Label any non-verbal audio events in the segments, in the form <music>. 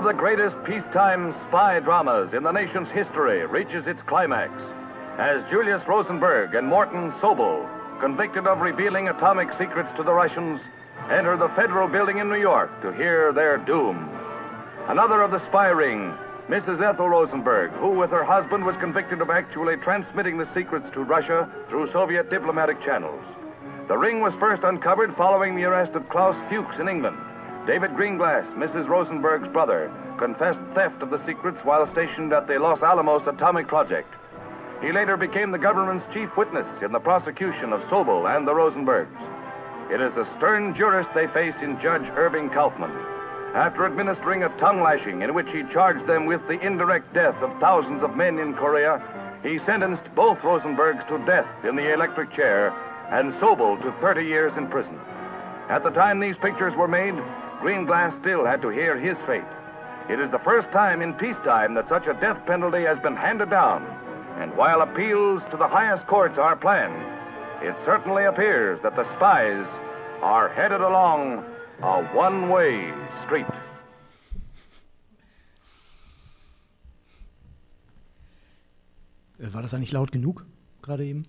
Of the greatest peacetime spy dramas in the nation's history reaches its climax as Julius Rosenberg and Morton Sobel, convicted of revealing atomic secrets to the Russians, enter the federal building in New York to hear their doom. Another of the spy ring, Mrs. Ethel Rosenberg, who with her husband was convicted of actually transmitting the secrets to Russia through Soviet diplomatic channels. The ring was first uncovered following the arrest of Klaus Fuchs in England. David Greenglass, Mrs. Rosenberg's brother, confessed theft of the secrets while stationed at the Los Alamos atomic project. He later became the government's chief witness in the prosecution of Sobel and the Rosenbergs. It is a stern jurist they face in Judge Irving Kaufman. After administering a tongue lashing in which he charged them with the indirect death of thousands of men in Korea, he sentenced both Rosenbergs to death in the electric chair and Sobel to 30 years in prison. At the time these pictures were made, Greenglass still had to hear his fate. It is the first time in peacetime that such a death penalty has been handed down. And while appeals to the highest courts are planned, it certainly appears that the spies are headed along a one-way street. Äh, war das eigentlich laut genug gerade eben?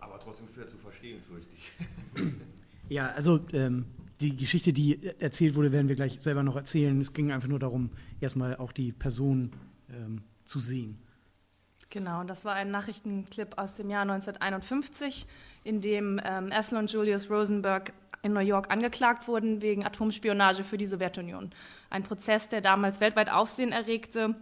Aber trotzdem schwer zu verstehen, fürchte ich. Ja, also ähm, die Geschichte, die erzählt wurde, werden wir gleich selber noch erzählen. Es ging einfach nur darum, erstmal auch die Person ähm, zu sehen. Genau, das war ein Nachrichtenclip aus dem Jahr 1951, in dem ähm, Ethel und Julius Rosenberg in New York angeklagt wurden wegen Atomspionage für die Sowjetunion. Ein Prozess, der damals weltweit Aufsehen erregte.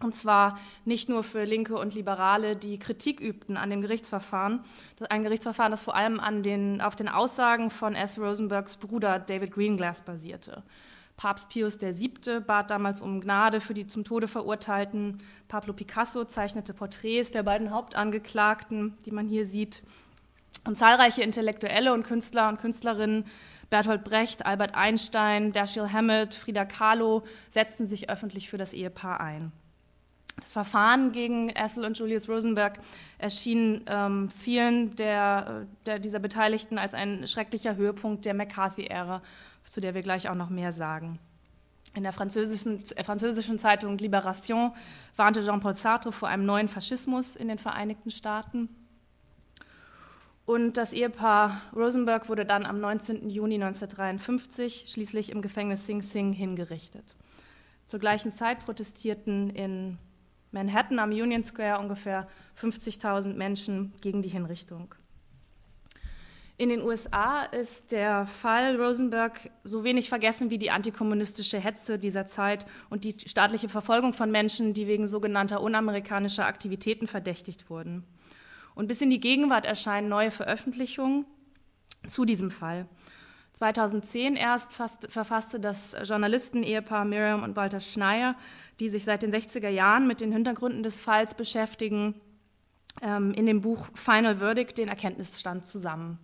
Und zwar nicht nur für Linke und Liberale, die Kritik übten an dem Gerichtsverfahren. Ein Gerichtsverfahren, das vor allem an den, auf den Aussagen von S. Rosenbergs Bruder David Greenglass basierte. Papst Pius VII. bat damals um Gnade für die zum Tode verurteilten. Pablo Picasso zeichnete Porträts der beiden Hauptangeklagten, die man hier sieht. Und zahlreiche Intellektuelle und Künstler und Künstlerinnen, Bertolt Brecht, Albert Einstein, Dashiell Hammett, Frida Kahlo, setzten sich öffentlich für das Ehepaar ein. Das Verfahren gegen Ethel und Julius Rosenberg erschien ähm, vielen der, der, dieser Beteiligten als ein schrecklicher Höhepunkt der McCarthy-Ära, zu der wir gleich auch noch mehr sagen. In der französischen, äh, französischen Zeitung Libération warnte Jean-Paul Sartre vor einem neuen Faschismus in den Vereinigten Staaten. Und das Ehepaar Rosenberg wurde dann am 19. Juni 1953 schließlich im Gefängnis Sing Sing hingerichtet. Zur gleichen Zeit protestierten in Manhattan am Union Square ungefähr 50.000 Menschen gegen die Hinrichtung. In den USA ist der Fall Rosenberg so wenig vergessen wie die antikommunistische Hetze dieser Zeit und die staatliche Verfolgung von Menschen, die wegen sogenannter unamerikanischer Aktivitäten verdächtigt wurden. Und bis in die Gegenwart erscheinen neue Veröffentlichungen zu diesem Fall. 2010 erst verfasste das Journalisten-Ehepaar Miriam und Walter Schneier die sich seit den 60er Jahren mit den Hintergründen des Falls beschäftigen, ähm, in dem Buch Final Verdict den Erkenntnisstand zusammen.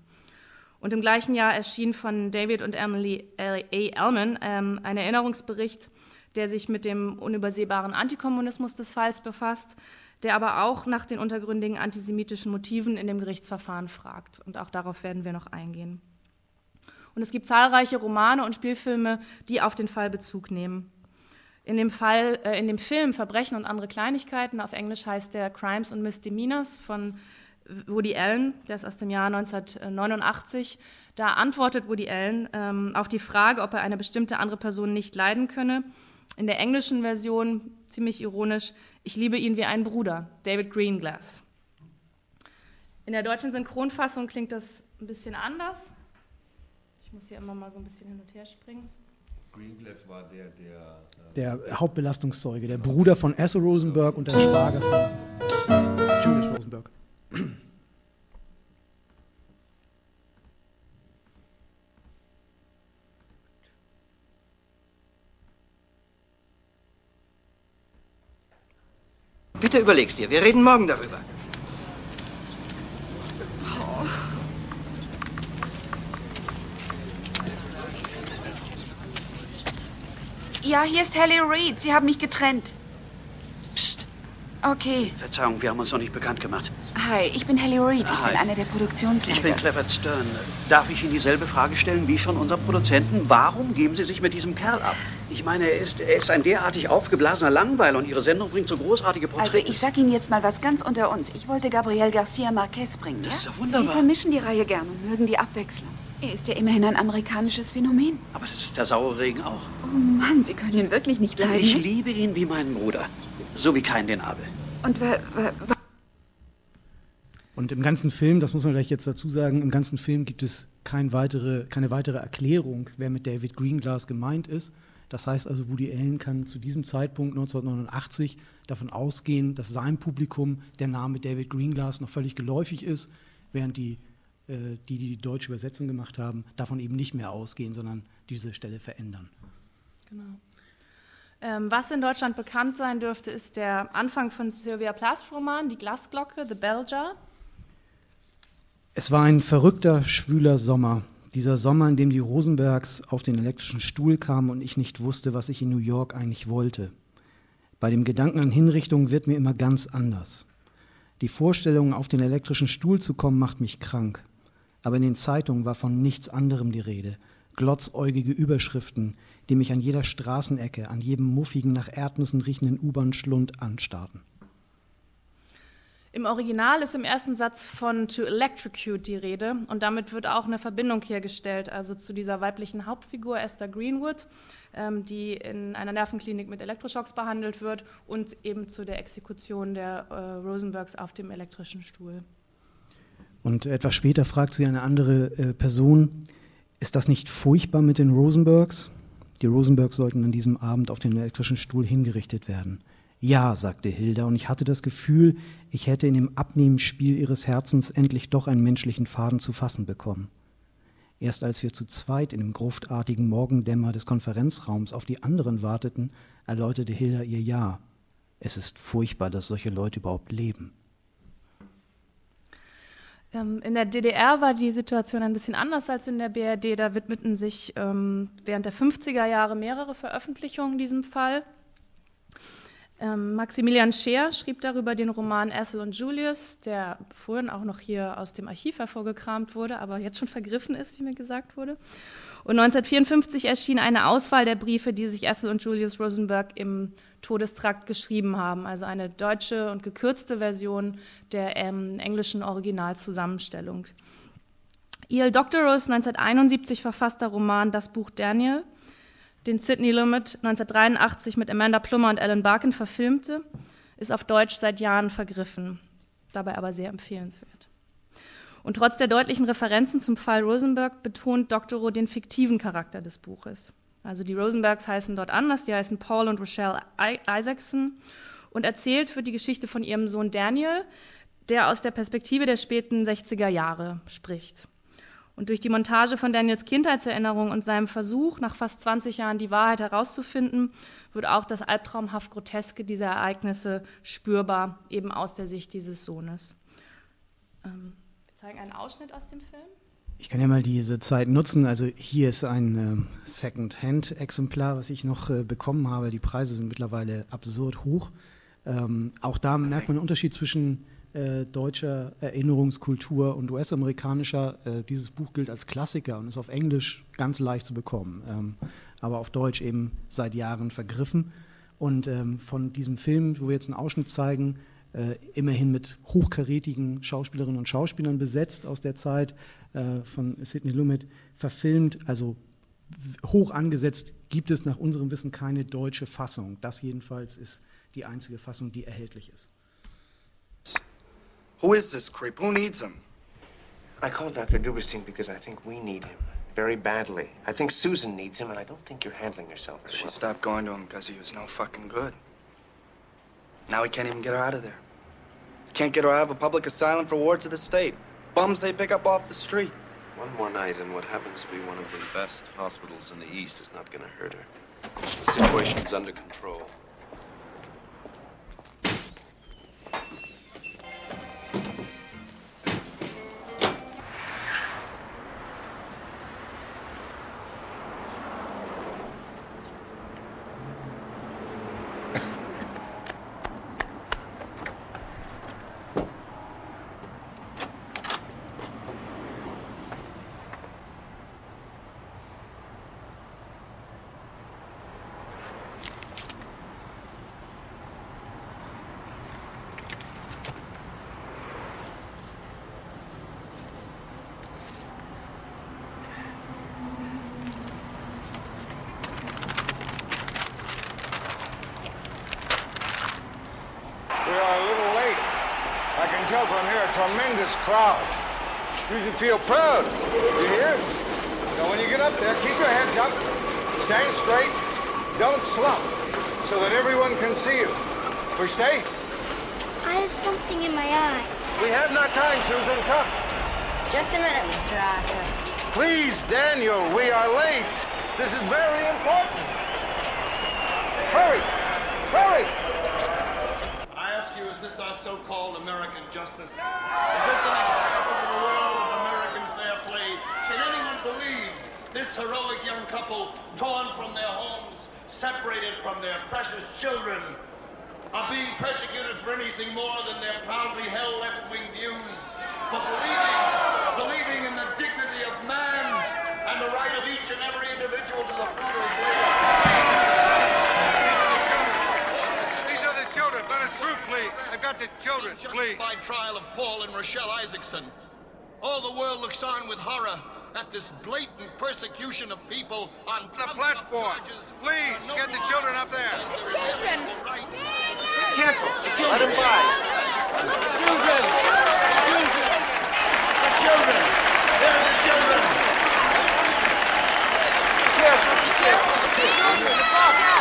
Und im gleichen Jahr erschien von David und Emily A. Ellman ähm, ein Erinnerungsbericht, der sich mit dem unübersehbaren Antikommunismus des Falls befasst, der aber auch nach den untergründigen antisemitischen Motiven in dem Gerichtsverfahren fragt. Und auch darauf werden wir noch eingehen. Und es gibt zahlreiche Romane und Spielfilme, die auf den Fall Bezug nehmen. In dem Fall, äh, in dem Film Verbrechen und andere Kleinigkeiten, auf Englisch heißt der Crimes and Misdemeanors von Woody Allen, der ist aus dem Jahr 1989. Da antwortet Woody Allen ähm, auf die Frage, ob er eine bestimmte andere Person nicht leiden könne. In der englischen Version, ziemlich ironisch, ich liebe ihn wie einen Bruder, David Greenglass. In der deutschen Synchronfassung klingt das ein bisschen anders. Ich muss hier immer mal so ein bisschen hin und her springen. Greenglass war der, der. Äh der Hauptbelastungszeuge, der Bruder von Esso Rosenberg und der Schwager von Julius Rosenberg. Bitte überlegst dir, wir reden morgen darüber. Ja, hier ist Haley Reed. Sie haben mich getrennt. Psst. Okay. Verzeihung, wir haben uns noch nicht bekannt gemacht. Hi, ich bin Hallie Reed. Ich Hi. bin einer der Produktionsleiter. Ich bin Clifford Stern. Darf ich Ihnen dieselbe Frage stellen wie schon unserem Produzenten? Warum geben Sie sich mit diesem Kerl ab? Ich meine, er ist, er ist ein derartig aufgeblasener Langweiler und Ihre Sendung bringt so großartige Porträts. Also ich sag Ihnen jetzt mal was ganz unter uns. Ich wollte Gabriel Garcia Marquez bringen, ja? Das ist ja wunderbar. Sie vermischen die Reihe gern und mögen die Abwechslung. Er ist ja immerhin ein amerikanisches Phänomen. Aber das ist der saure Regen auch. Oh Mann, Sie können ihn wirklich nicht leiden. Ich liebe ihn wie meinen Bruder. So wie kein den Abel. Und wa, wa, wa, Und im ganzen Film, das muss man gleich jetzt dazu sagen, im ganzen Film gibt es kein weitere, keine weitere Erklärung, wer mit David Greenglass gemeint ist. Das heißt also, Woody Allen kann zu diesem Zeitpunkt 1989 davon ausgehen, dass sein Publikum der Name David Greenglass noch völlig geläufig ist, während die, die, die die deutsche Übersetzung gemacht haben, davon eben nicht mehr ausgehen, sondern diese Stelle verändern. Genau. Ähm, was in Deutschland bekannt sein dürfte, ist der Anfang von Sylvia Plaths Roman, Die Glasglocke, The Bell Jar. Es war ein verrückter, schwüler Sommer. Dieser Sommer, in dem die Rosenbergs auf den elektrischen Stuhl kamen und ich nicht wusste, was ich in New York eigentlich wollte. Bei dem Gedanken an Hinrichtung wird mir immer ganz anders. Die Vorstellung, auf den elektrischen Stuhl zu kommen, macht mich krank. Aber in den Zeitungen war von nichts anderem die Rede. Glotzäugige Überschriften, die mich an jeder Straßenecke, an jedem muffigen, nach Erdnüssen riechenden U-Bahn-Schlund anstarrten. Im Original ist im ersten Satz von to electrocute die Rede und damit wird auch eine Verbindung hergestellt, also zu dieser weiblichen Hauptfigur Esther Greenwood, ähm, die in einer Nervenklinik mit Elektroschocks behandelt wird und eben zu der Exekution der äh, Rosenbergs auf dem elektrischen Stuhl. Und etwas später fragt sie eine andere äh, Person, ist das nicht furchtbar mit den Rosenbergs? Die Rosenbergs sollten an diesem Abend auf den elektrischen Stuhl hingerichtet werden. Ja, sagte Hilda, und ich hatte das Gefühl, ich hätte in dem Abnehmensspiel ihres Herzens endlich doch einen menschlichen Faden zu fassen bekommen. Erst als wir zu zweit in dem gruftartigen Morgendämmer des Konferenzraums auf die anderen warteten, erläuterte Hilda ihr Ja. Es ist furchtbar, dass solche Leute überhaupt leben. Ähm, in der DDR war die Situation ein bisschen anders als in der BRD. Da widmeten sich ähm, während der 50er Jahre mehrere Veröffentlichungen diesem Fall. Ähm, Maximilian Scheer schrieb darüber den Roman Ethel und Julius, der vorhin auch noch hier aus dem Archiv hervorgekramt wurde, aber jetzt schon vergriffen ist, wie mir gesagt wurde. Und 1954 erschien eine Auswahl der Briefe, die sich Ethel und Julius Rosenberg im Todestrakt geschrieben haben, also eine deutsche und gekürzte Version der ähm, englischen Originalzusammenstellung. E.L. Doctorows 1971 verfasster Roman Das Buch Daniel, den Sidney Lumet 1983 mit Amanda Plummer und Alan Barkin verfilmte, ist auf Deutsch seit Jahren vergriffen, dabei aber sehr empfehlenswert. Und trotz der deutlichen Referenzen zum Fall Rosenberg betont Doctorow den fiktiven Charakter des Buches. Also die Rosenbergs heißen dort anders, die heißen Paul und Rochelle Isaacson und erzählt wird die Geschichte von ihrem Sohn Daniel, der aus der Perspektive der späten 60er Jahre spricht. Und durch die Montage von Daniels Kindheitserinnerung und seinem Versuch, nach fast 20 Jahren die Wahrheit herauszufinden, wird auch das albtraumhaft Groteske dieser Ereignisse spürbar, eben aus der Sicht dieses Sohnes. Ähm, zeigen einen Ausschnitt aus dem Film. Ich kann ja mal diese Zeit nutzen. Also hier ist ein äh, Second-Hand-Exemplar, was ich noch äh, bekommen habe. Die Preise sind mittlerweile absurd hoch. Ähm, auch da merkt man einen Unterschied zwischen äh, deutscher Erinnerungskultur und US-amerikanischer. Äh, dieses Buch gilt als Klassiker und ist auf Englisch ganz leicht zu bekommen, ähm, aber auf Deutsch eben seit Jahren vergriffen. Und ähm, von diesem Film, wo wir jetzt einen Ausschnitt zeigen, äh, immerhin mit hochkarätigen Schauspielerinnen und Schauspielern besetzt aus der Zeit äh, von Sidney Lumet, verfilmt, also hoch angesetzt, gibt es nach unserem Wissen keine deutsche Fassung. Das jedenfalls ist die einzige Fassung, die erhältlich ist. Who is this creep? Who needs him? I called Dr. Duberstein because I think we need him very badly. I think Susan needs him, and I don't think you're handling yourself She well. stopped going to him because he was no fucking good. Now he can't even get her out of there. Can't get her out of a public asylum for wards of the state. Bums they pick up off the street. One more night in what happens to be one of the best hospitals in the East is not going to hurt her. The situation's under control. Tell from here a tremendous crowd. You should feel proud. You hear? Now, when you get up there, keep your heads up, stand straight, don't slump, so that everyone can see you. We stay? I have something in my eye. We have not time, Susan. Come. Just a minute, Mr. Arthur. Please, Daniel, we are late. This is very important. Hurry! Hurry! I ask you, is this our so-called American justice? Is this an example to the world of American fair play? Can anyone believe this heroic young couple, torn from their homes, separated from their precious children, are being persecuted for anything more than their proudly held left-wing views, for believing, believing in the dignity of man and the right of each and every individual to the fruit of his labor. These are the children. Let us through, please. I've got the children, please. Justified trial of Paul and Rochelle Isaacson. All the world looks on with horror at this blatant persecution of people on The platform. Please, get the children up there. Children! Careful. Let him by. Children! Children! The children! There are the children! Careful. Careful. Here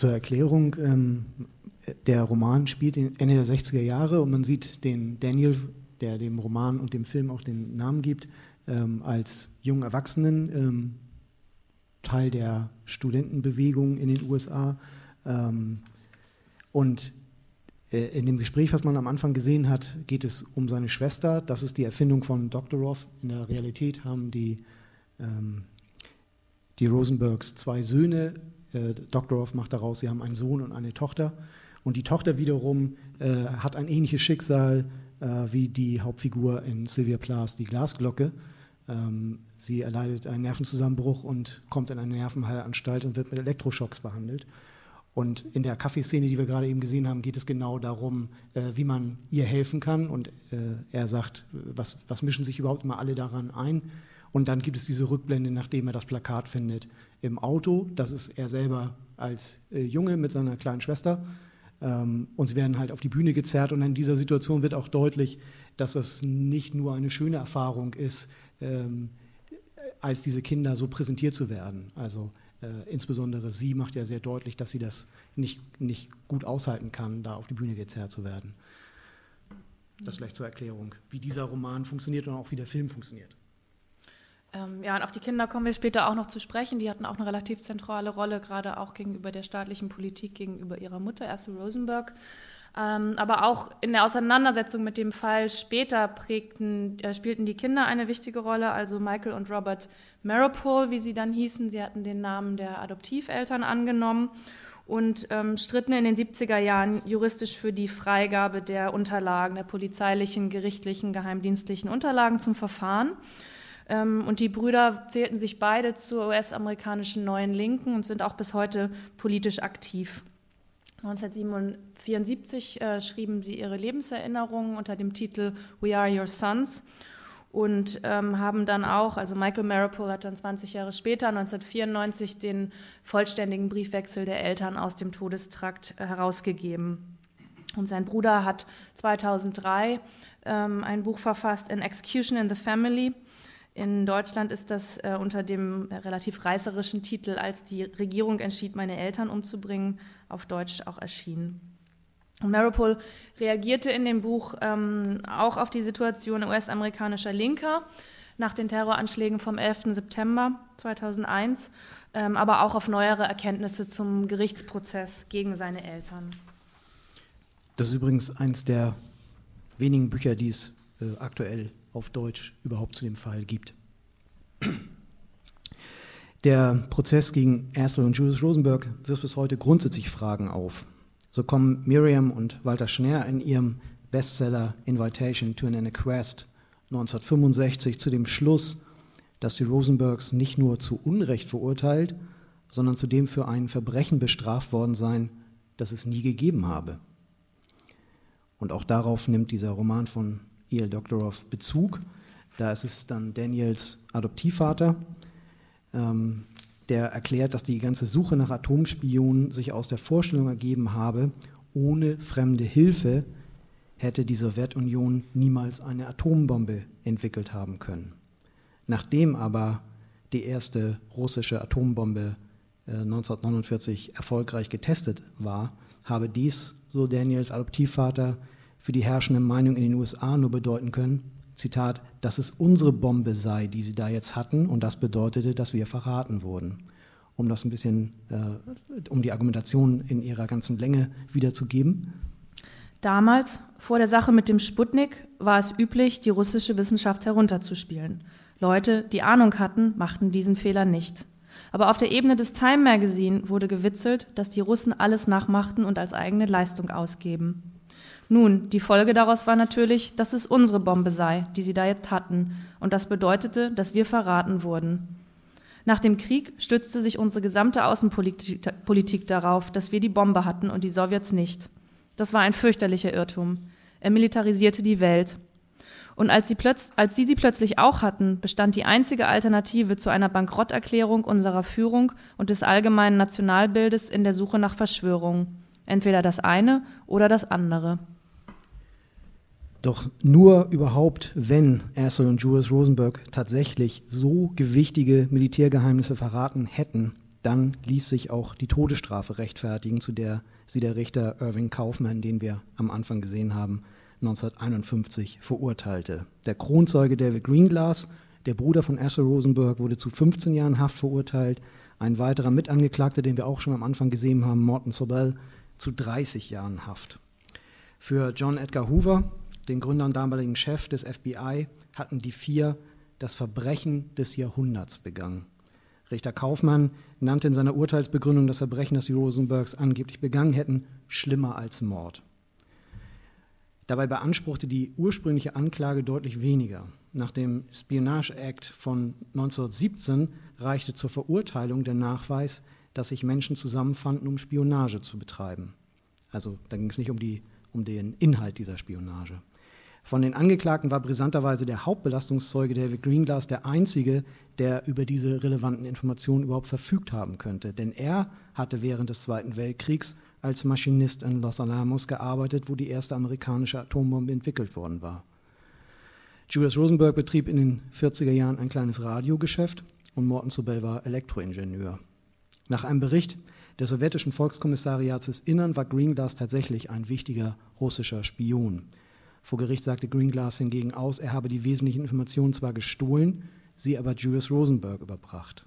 zur Erklärung, ähm, der Roman spielt Ende der 60er Jahre und man sieht den Daniel, der dem Roman und dem Film auch den Namen gibt, ähm, als jungen Erwachsenen, ähm, Teil der Studentenbewegung in den USA. Ähm, und äh, in dem Gespräch, was man am Anfang gesehen hat, geht es um seine Schwester. Das ist die Erfindung von Doktorov. In der Realität haben die, ähm, die Rosenbergs zwei Söhne. Äh, Doktorov macht daraus, sie haben einen Sohn und eine Tochter. Und die Tochter wiederum äh, hat ein ähnliches Schicksal äh, wie die Hauptfigur in Sylvia Plaths Die Glasglocke. Ähm, sie erleidet einen Nervenzusammenbruch und kommt in eine Nervenheilanstalt und wird mit Elektroschocks behandelt. Und in der Kaffeeszene, die wir gerade eben gesehen haben, geht es genau darum, äh, wie man ihr helfen kann. Und äh, er sagt, was, was mischen sich überhaupt immer alle daran ein? Und dann gibt es diese Rückblende, nachdem er das Plakat findet im Auto. Das ist er selber als äh, Junge mit seiner kleinen Schwester. Ähm, und sie werden halt auf die Bühne gezerrt. Und in dieser Situation wird auch deutlich, dass das nicht nur eine schöne Erfahrung ist, ähm, als diese Kinder so präsentiert zu werden. Also äh, insbesondere sie macht ja sehr deutlich, dass sie das nicht, nicht gut aushalten kann, da auf die Bühne gezerrt zu werden. Das vielleicht zur Erklärung, wie dieser Roman funktioniert und auch wie der Film funktioniert. Ähm, ja, und auf die Kinder kommen wir später auch noch zu sprechen. Die hatten auch eine relativ zentrale Rolle, gerade auch gegenüber der staatlichen Politik, gegenüber ihrer Mutter, Ethel Rosenberg. Ähm, aber auch in der Auseinandersetzung mit dem Fall später prägten, äh, spielten die Kinder eine wichtige Rolle. Also Michael und Robert Maripol, wie sie dann hießen, sie hatten den Namen der Adoptiveltern angenommen und ähm, stritten in den 70er Jahren juristisch für die Freigabe der Unterlagen, der polizeilichen, gerichtlichen, geheimdienstlichen Unterlagen zum Verfahren. Ähm, und die Brüder zählten sich beide zur US-amerikanischen Neuen Linken und sind auch bis heute politisch aktiv. 1974 äh, schrieben sie ihre Lebenserinnerungen unter dem Titel We Are Your Sons und ähm, haben dann auch, also Michael Maripol hat dann 20 Jahre später, 1994, den vollständigen Briefwechsel der Eltern aus dem Todestrakt herausgegeben. Und sein Bruder hat 2003 ähm, ein Buch verfasst, An Execution in the Family. In Deutschland ist das äh, unter dem relativ reißerischen Titel Als die Regierung entschied, meine Eltern umzubringen, auf Deutsch auch erschienen. Maripol reagierte in dem Buch ähm, auch auf die Situation US-amerikanischer Linker nach den Terroranschlägen vom 11. September 2001, ähm, aber auch auf neuere Erkenntnisse zum Gerichtsprozess gegen seine Eltern. Das ist übrigens eines der wenigen Bücher, die es äh, aktuell auf Deutsch überhaupt zu dem Fall gibt. Der Prozess gegen Erstl und Julius Rosenberg wirft bis heute grundsätzlich Fragen auf. So kommen Miriam und Walter Schner in ihrem Bestseller Invitation to an Inquest 1965 zu dem Schluss, dass die Rosenbergs nicht nur zu Unrecht verurteilt, sondern zudem für ein Verbrechen bestraft worden seien, das es nie gegeben habe. Und auch darauf nimmt dieser Roman von E.L. Doctorow Bezug. Da ist es dann Daniels Adoptivvater, ähm, der erklärt, dass die ganze Suche nach Atomspionen sich aus der Vorstellung ergeben habe, ohne fremde Hilfe hätte die Sowjetunion niemals eine Atombombe entwickelt haben können. Nachdem aber die erste russische Atombombe äh, 1949 erfolgreich getestet war, habe dies, so Daniels Adoptivvater, für die herrschende Meinung in den USA nur bedeuten können, Zitat, dass es unsere Bombe sei, die sie da jetzt hatten und das bedeutete, dass wir verraten wurden. Um das ein bisschen, äh, um die Argumentation in ihrer ganzen Länge wiederzugeben. Damals, vor der Sache mit dem Sputnik, war es üblich, die russische Wissenschaft herunterzuspielen. Leute, die Ahnung hatten, machten diesen Fehler nicht. Aber auf der Ebene des Time Magazine wurde gewitzelt, dass die Russen alles nachmachten und als eigene Leistung ausgeben. Nun, die Folge daraus war natürlich, dass es unsere Bombe sei, die sie da jetzt hatten, und das bedeutete, dass wir verraten wurden. Nach dem Krieg stützte sich unsere gesamte Außenpolitik darauf, dass wir die Bombe hatten und die Sowjets nicht. Das war ein fürchterlicher Irrtum. Er militarisierte die Welt. Und als sie, als sie, sie plötzlich auch hatten, bestand die einzige Alternative zu einer Bankrotterklärung unserer Führung und des allgemeinen Nationalbildes in der Suche nach Verschwörungen. Entweder das eine oder das andere. Doch nur überhaupt, wenn Ersoll und Julius Rosenberg tatsächlich so gewichtige Militärgeheimnisse verraten hätten, dann ließ sich auch die Todesstrafe rechtfertigen, zu der sie der Richter Irving Kaufman, den wir am Anfang gesehen haben, 1951 verurteilte. Der Kronzeuge David Greenglass, der Bruder von Ersoll Rosenberg, wurde zu 15 Jahren Haft verurteilt. Ein weiterer Mitangeklagter, den wir auch schon am Anfang gesehen haben, Morton Sobel, zu 30 Jahren Haft. Für John Edgar Hoover, den Gründer und damaligen Chef des FBI, hatten die vier das Verbrechen des Jahrhunderts begangen. Richter Kaufmann nannte in seiner Urteilsbegründung das Verbrechen, das die Rosenbergs angeblich begangen hätten, schlimmer als Mord. Dabei beanspruchte die ursprüngliche Anklage deutlich weniger. Nach dem Spionage Act von 1917 reichte zur Verurteilung der Nachweis, dass sich Menschen zusammenfanden, um Spionage zu betreiben. Also da ging es nicht um, die, um den Inhalt dieser Spionage. Von den Angeklagten war brisanterweise der Hauptbelastungszeuge David Greenglass der einzige, der über diese relevanten Informationen überhaupt verfügt haben könnte. Denn er hatte während des Zweiten Weltkriegs als Maschinist in Los Alamos gearbeitet, wo die erste amerikanische Atombombe entwickelt worden war. Julius Rosenberg betrieb in den 40er Jahren ein kleines Radiogeschäft und Morton Sobel war Elektroingenieur. Nach einem Bericht des sowjetischen Volkskommissariats des Innern war Greenglass tatsächlich ein wichtiger russischer Spion. Vor Gericht sagte Greenglass hingegen aus, er habe die wesentlichen Informationen zwar gestohlen, sie aber Julius Rosenberg überbracht.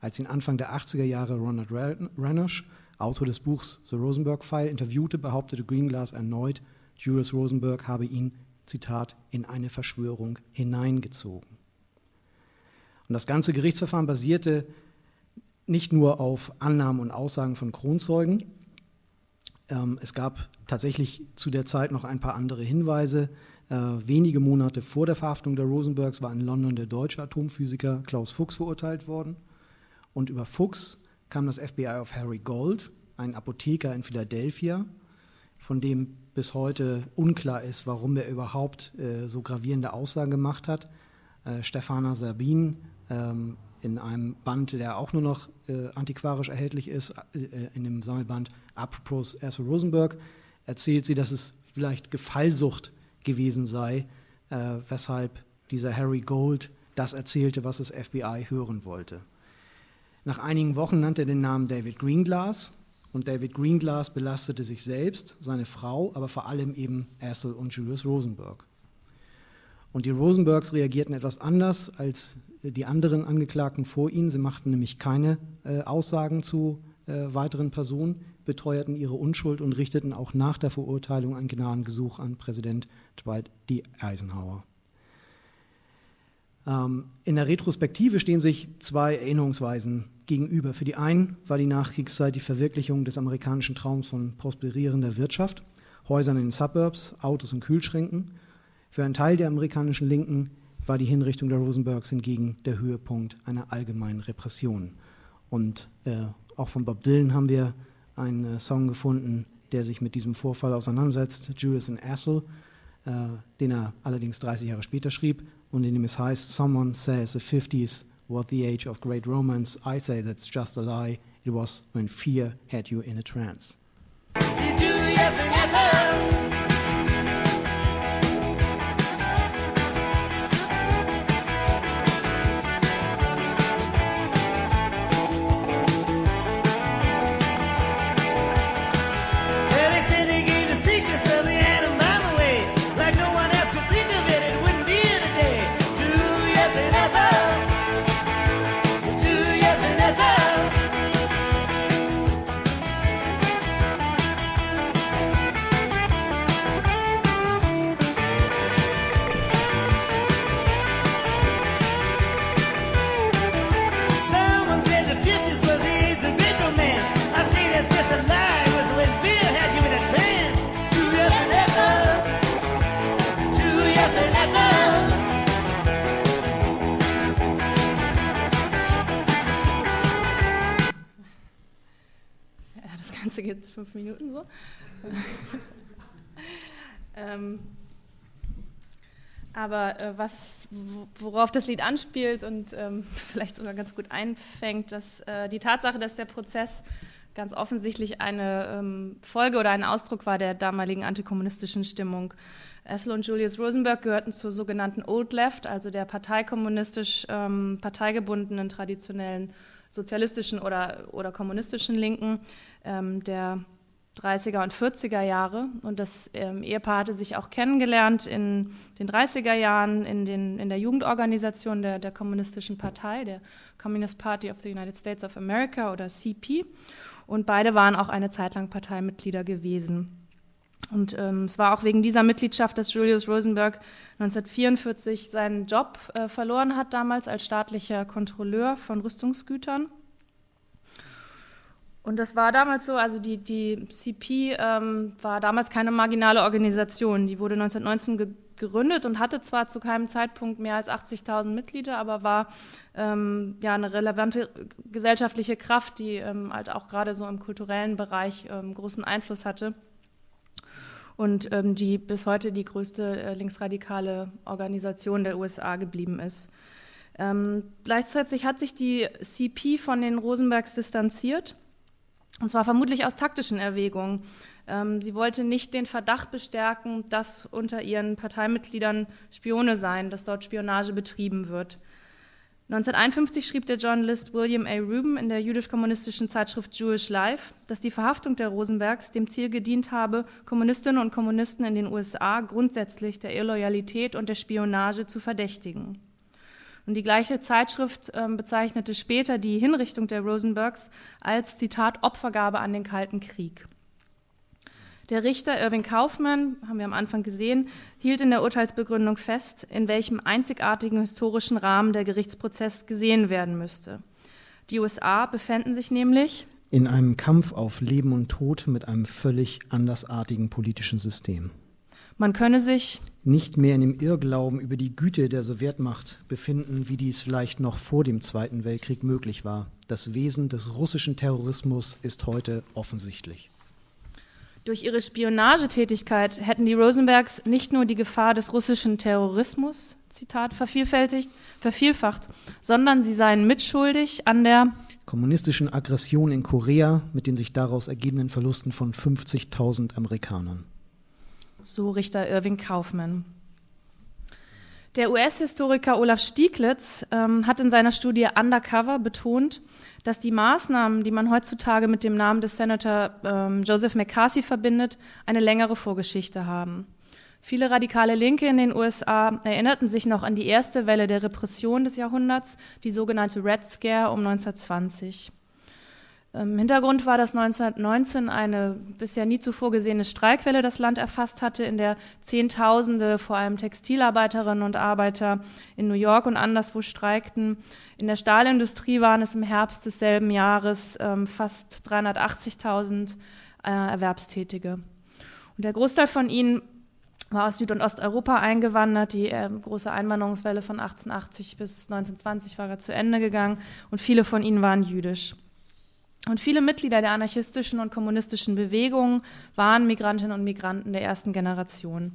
Als ihn Anfang der 80er Jahre Ronald Ranosch, Autor des Buchs The Rosenberg File, interviewte, behauptete Greenglass erneut, Julius Rosenberg habe ihn, Zitat, in eine Verschwörung hineingezogen. Und das ganze Gerichtsverfahren basierte nicht nur auf Annahmen und Aussagen von Kronzeugen, es gab tatsächlich zu der Zeit noch ein paar andere Hinweise. Äh, wenige Monate vor der Verhaftung der Rosenbergs war in London der deutsche Atomphysiker Klaus Fuchs verurteilt worden. Und über Fuchs kam das FBI auf Harry Gold, einen Apotheker in Philadelphia, von dem bis heute unklar ist, warum er überhaupt äh, so gravierende Aussagen gemacht hat. Äh, Stefana Sabin ähm, in einem Band, der auch nur noch äh, antiquarisch erhältlich ist, äh, in dem Sammelband Apropos Erso Rosenberg, erzählt sie, dass es vielleicht Gefallsucht gewesen sei, äh, weshalb dieser Harry Gold das erzählte, was das FBI hören wollte. Nach einigen Wochen nannte er den Namen David Greenglass und David Greenglass belastete sich selbst, seine Frau, aber vor allem eben Erstl und Julius Rosenberg. Und die Rosenbergs reagierten etwas anders als die anderen Angeklagten vor ihnen. Sie machten nämlich keine äh, Aussagen zu äh, weiteren Personen, beteuerten ihre Unschuld und richteten auch nach der Verurteilung ein Gnadengesuch an Präsident Dwight D. Eisenhower. Ähm, in der Retrospektive stehen sich zwei Erinnerungsweisen gegenüber. Für die einen war die Nachkriegszeit die Verwirklichung des amerikanischen Traums von prosperierender Wirtschaft, Häusern in den Suburbs, Autos und Kühlschränken. Für einen Teil der amerikanischen Linken war die Hinrichtung der Rosenbergs hingegen der Höhepunkt einer allgemeinen Repression. Und äh, auch von Bob Dylan haben wir einen äh, Song gefunden, der sich mit diesem Vorfall auseinandersetzt, Julius and Assel, äh, den er allerdings 30 Jahre später schrieb und in dem es heißt, Someone says the 50s was the age of great romance. I say that's just a lie. It was when fear had you in a trance. fünf Minuten so. ähm, aber äh, was, worauf das Lied anspielt und ähm, <laughs> vielleicht sogar ganz gut einfängt, dass äh, die Tatsache, dass der Prozess ganz offensichtlich eine ähm, Folge oder ein Ausdruck war der damaligen antikommunistischen Stimmung. Essel und Julius Rosenberg gehörten zur sogenannten Old Left, also der parteikommunistisch ähm, parteigebundenen traditionellen sozialistischen oder, oder kommunistischen Linken ähm, der 30er und 40er Jahre. Und das ähm, Ehepaar hatte sich auch kennengelernt in den 30er Jahren in, den, in der Jugendorganisation der, der Kommunistischen Partei, der Communist Party of the United States of America oder CP. Und beide waren auch eine Zeit lang Parteimitglieder gewesen. Und ähm, es war auch wegen dieser Mitgliedschaft, dass Julius Rosenberg 1944 seinen Job äh, verloren hat, damals als staatlicher Kontrolleur von Rüstungsgütern. Und das war damals so, also die, die CP ähm, war damals keine marginale Organisation. Die wurde 1919 ge gegründet und hatte zwar zu keinem Zeitpunkt mehr als 80.000 Mitglieder, aber war ähm, ja eine relevante gesellschaftliche Kraft, die ähm, halt auch gerade so im kulturellen Bereich ähm, großen Einfluss hatte und ähm, die bis heute die größte äh, linksradikale Organisation der USA geblieben ist. Ähm, gleichzeitig hat sich die CP von den Rosenbergs distanziert, und zwar vermutlich aus taktischen Erwägungen. Ähm, sie wollte nicht den Verdacht bestärken, dass unter ihren Parteimitgliedern Spione seien, dass dort Spionage betrieben wird. 1951 schrieb der Journalist William A. Rubin in der jüdisch-kommunistischen Zeitschrift Jewish Life, dass die Verhaftung der Rosenbergs dem Ziel gedient habe, Kommunistinnen und Kommunisten in den USA grundsätzlich der Illoyalität und der Spionage zu verdächtigen. Und die gleiche Zeitschrift äh, bezeichnete später die Hinrichtung der Rosenbergs als Zitat Opfergabe an den Kalten Krieg. Der Richter Irving Kaufmann, haben wir am Anfang gesehen, hielt in der Urteilsbegründung fest, in welchem einzigartigen historischen Rahmen der Gerichtsprozess gesehen werden müsste. Die USA befänden sich nämlich in einem Kampf auf Leben und Tod mit einem völlig andersartigen politischen System. Man könne sich nicht mehr in dem Irrglauben über die Güte der Sowjetmacht befinden, wie dies vielleicht noch vor dem Zweiten Weltkrieg möglich war. Das Wesen des russischen Terrorismus ist heute offensichtlich. Durch ihre Spionagetätigkeit hätten die Rosenbergs nicht nur die Gefahr des russischen Terrorismus, Zitat, vervielfältigt, vervielfacht, sondern sie seien mitschuldig an der kommunistischen Aggression in Korea mit den sich daraus ergebenden Verlusten von 50.000 Amerikanern. So Richter Irving Kaufmann. Der US-Historiker Olaf Stieglitz ähm, hat in seiner Studie Undercover betont, dass die Maßnahmen, die man heutzutage mit dem Namen des Senator ähm, Joseph McCarthy verbindet, eine längere Vorgeschichte haben. Viele radikale Linke in den USA erinnerten sich noch an die erste Welle der Repression des Jahrhunderts, die sogenannte Red Scare um 1920. Im Hintergrund war, dass 1919 eine bisher nie zuvor gesehene Streikwelle das Land erfasst hatte, in der Zehntausende, vor allem Textilarbeiterinnen und Arbeiter in New York und anderswo streikten. In der Stahlindustrie waren es im Herbst desselben Jahres ähm, fast 380.000 äh, Erwerbstätige. Und der Großteil von ihnen war aus Süd- und Osteuropa eingewandert. Die äh, große Einwanderungswelle von 1880 bis 1920 war zu Ende gegangen und viele von ihnen waren jüdisch. Und viele Mitglieder der anarchistischen und kommunistischen Bewegungen waren Migrantinnen und Migranten der ersten Generation.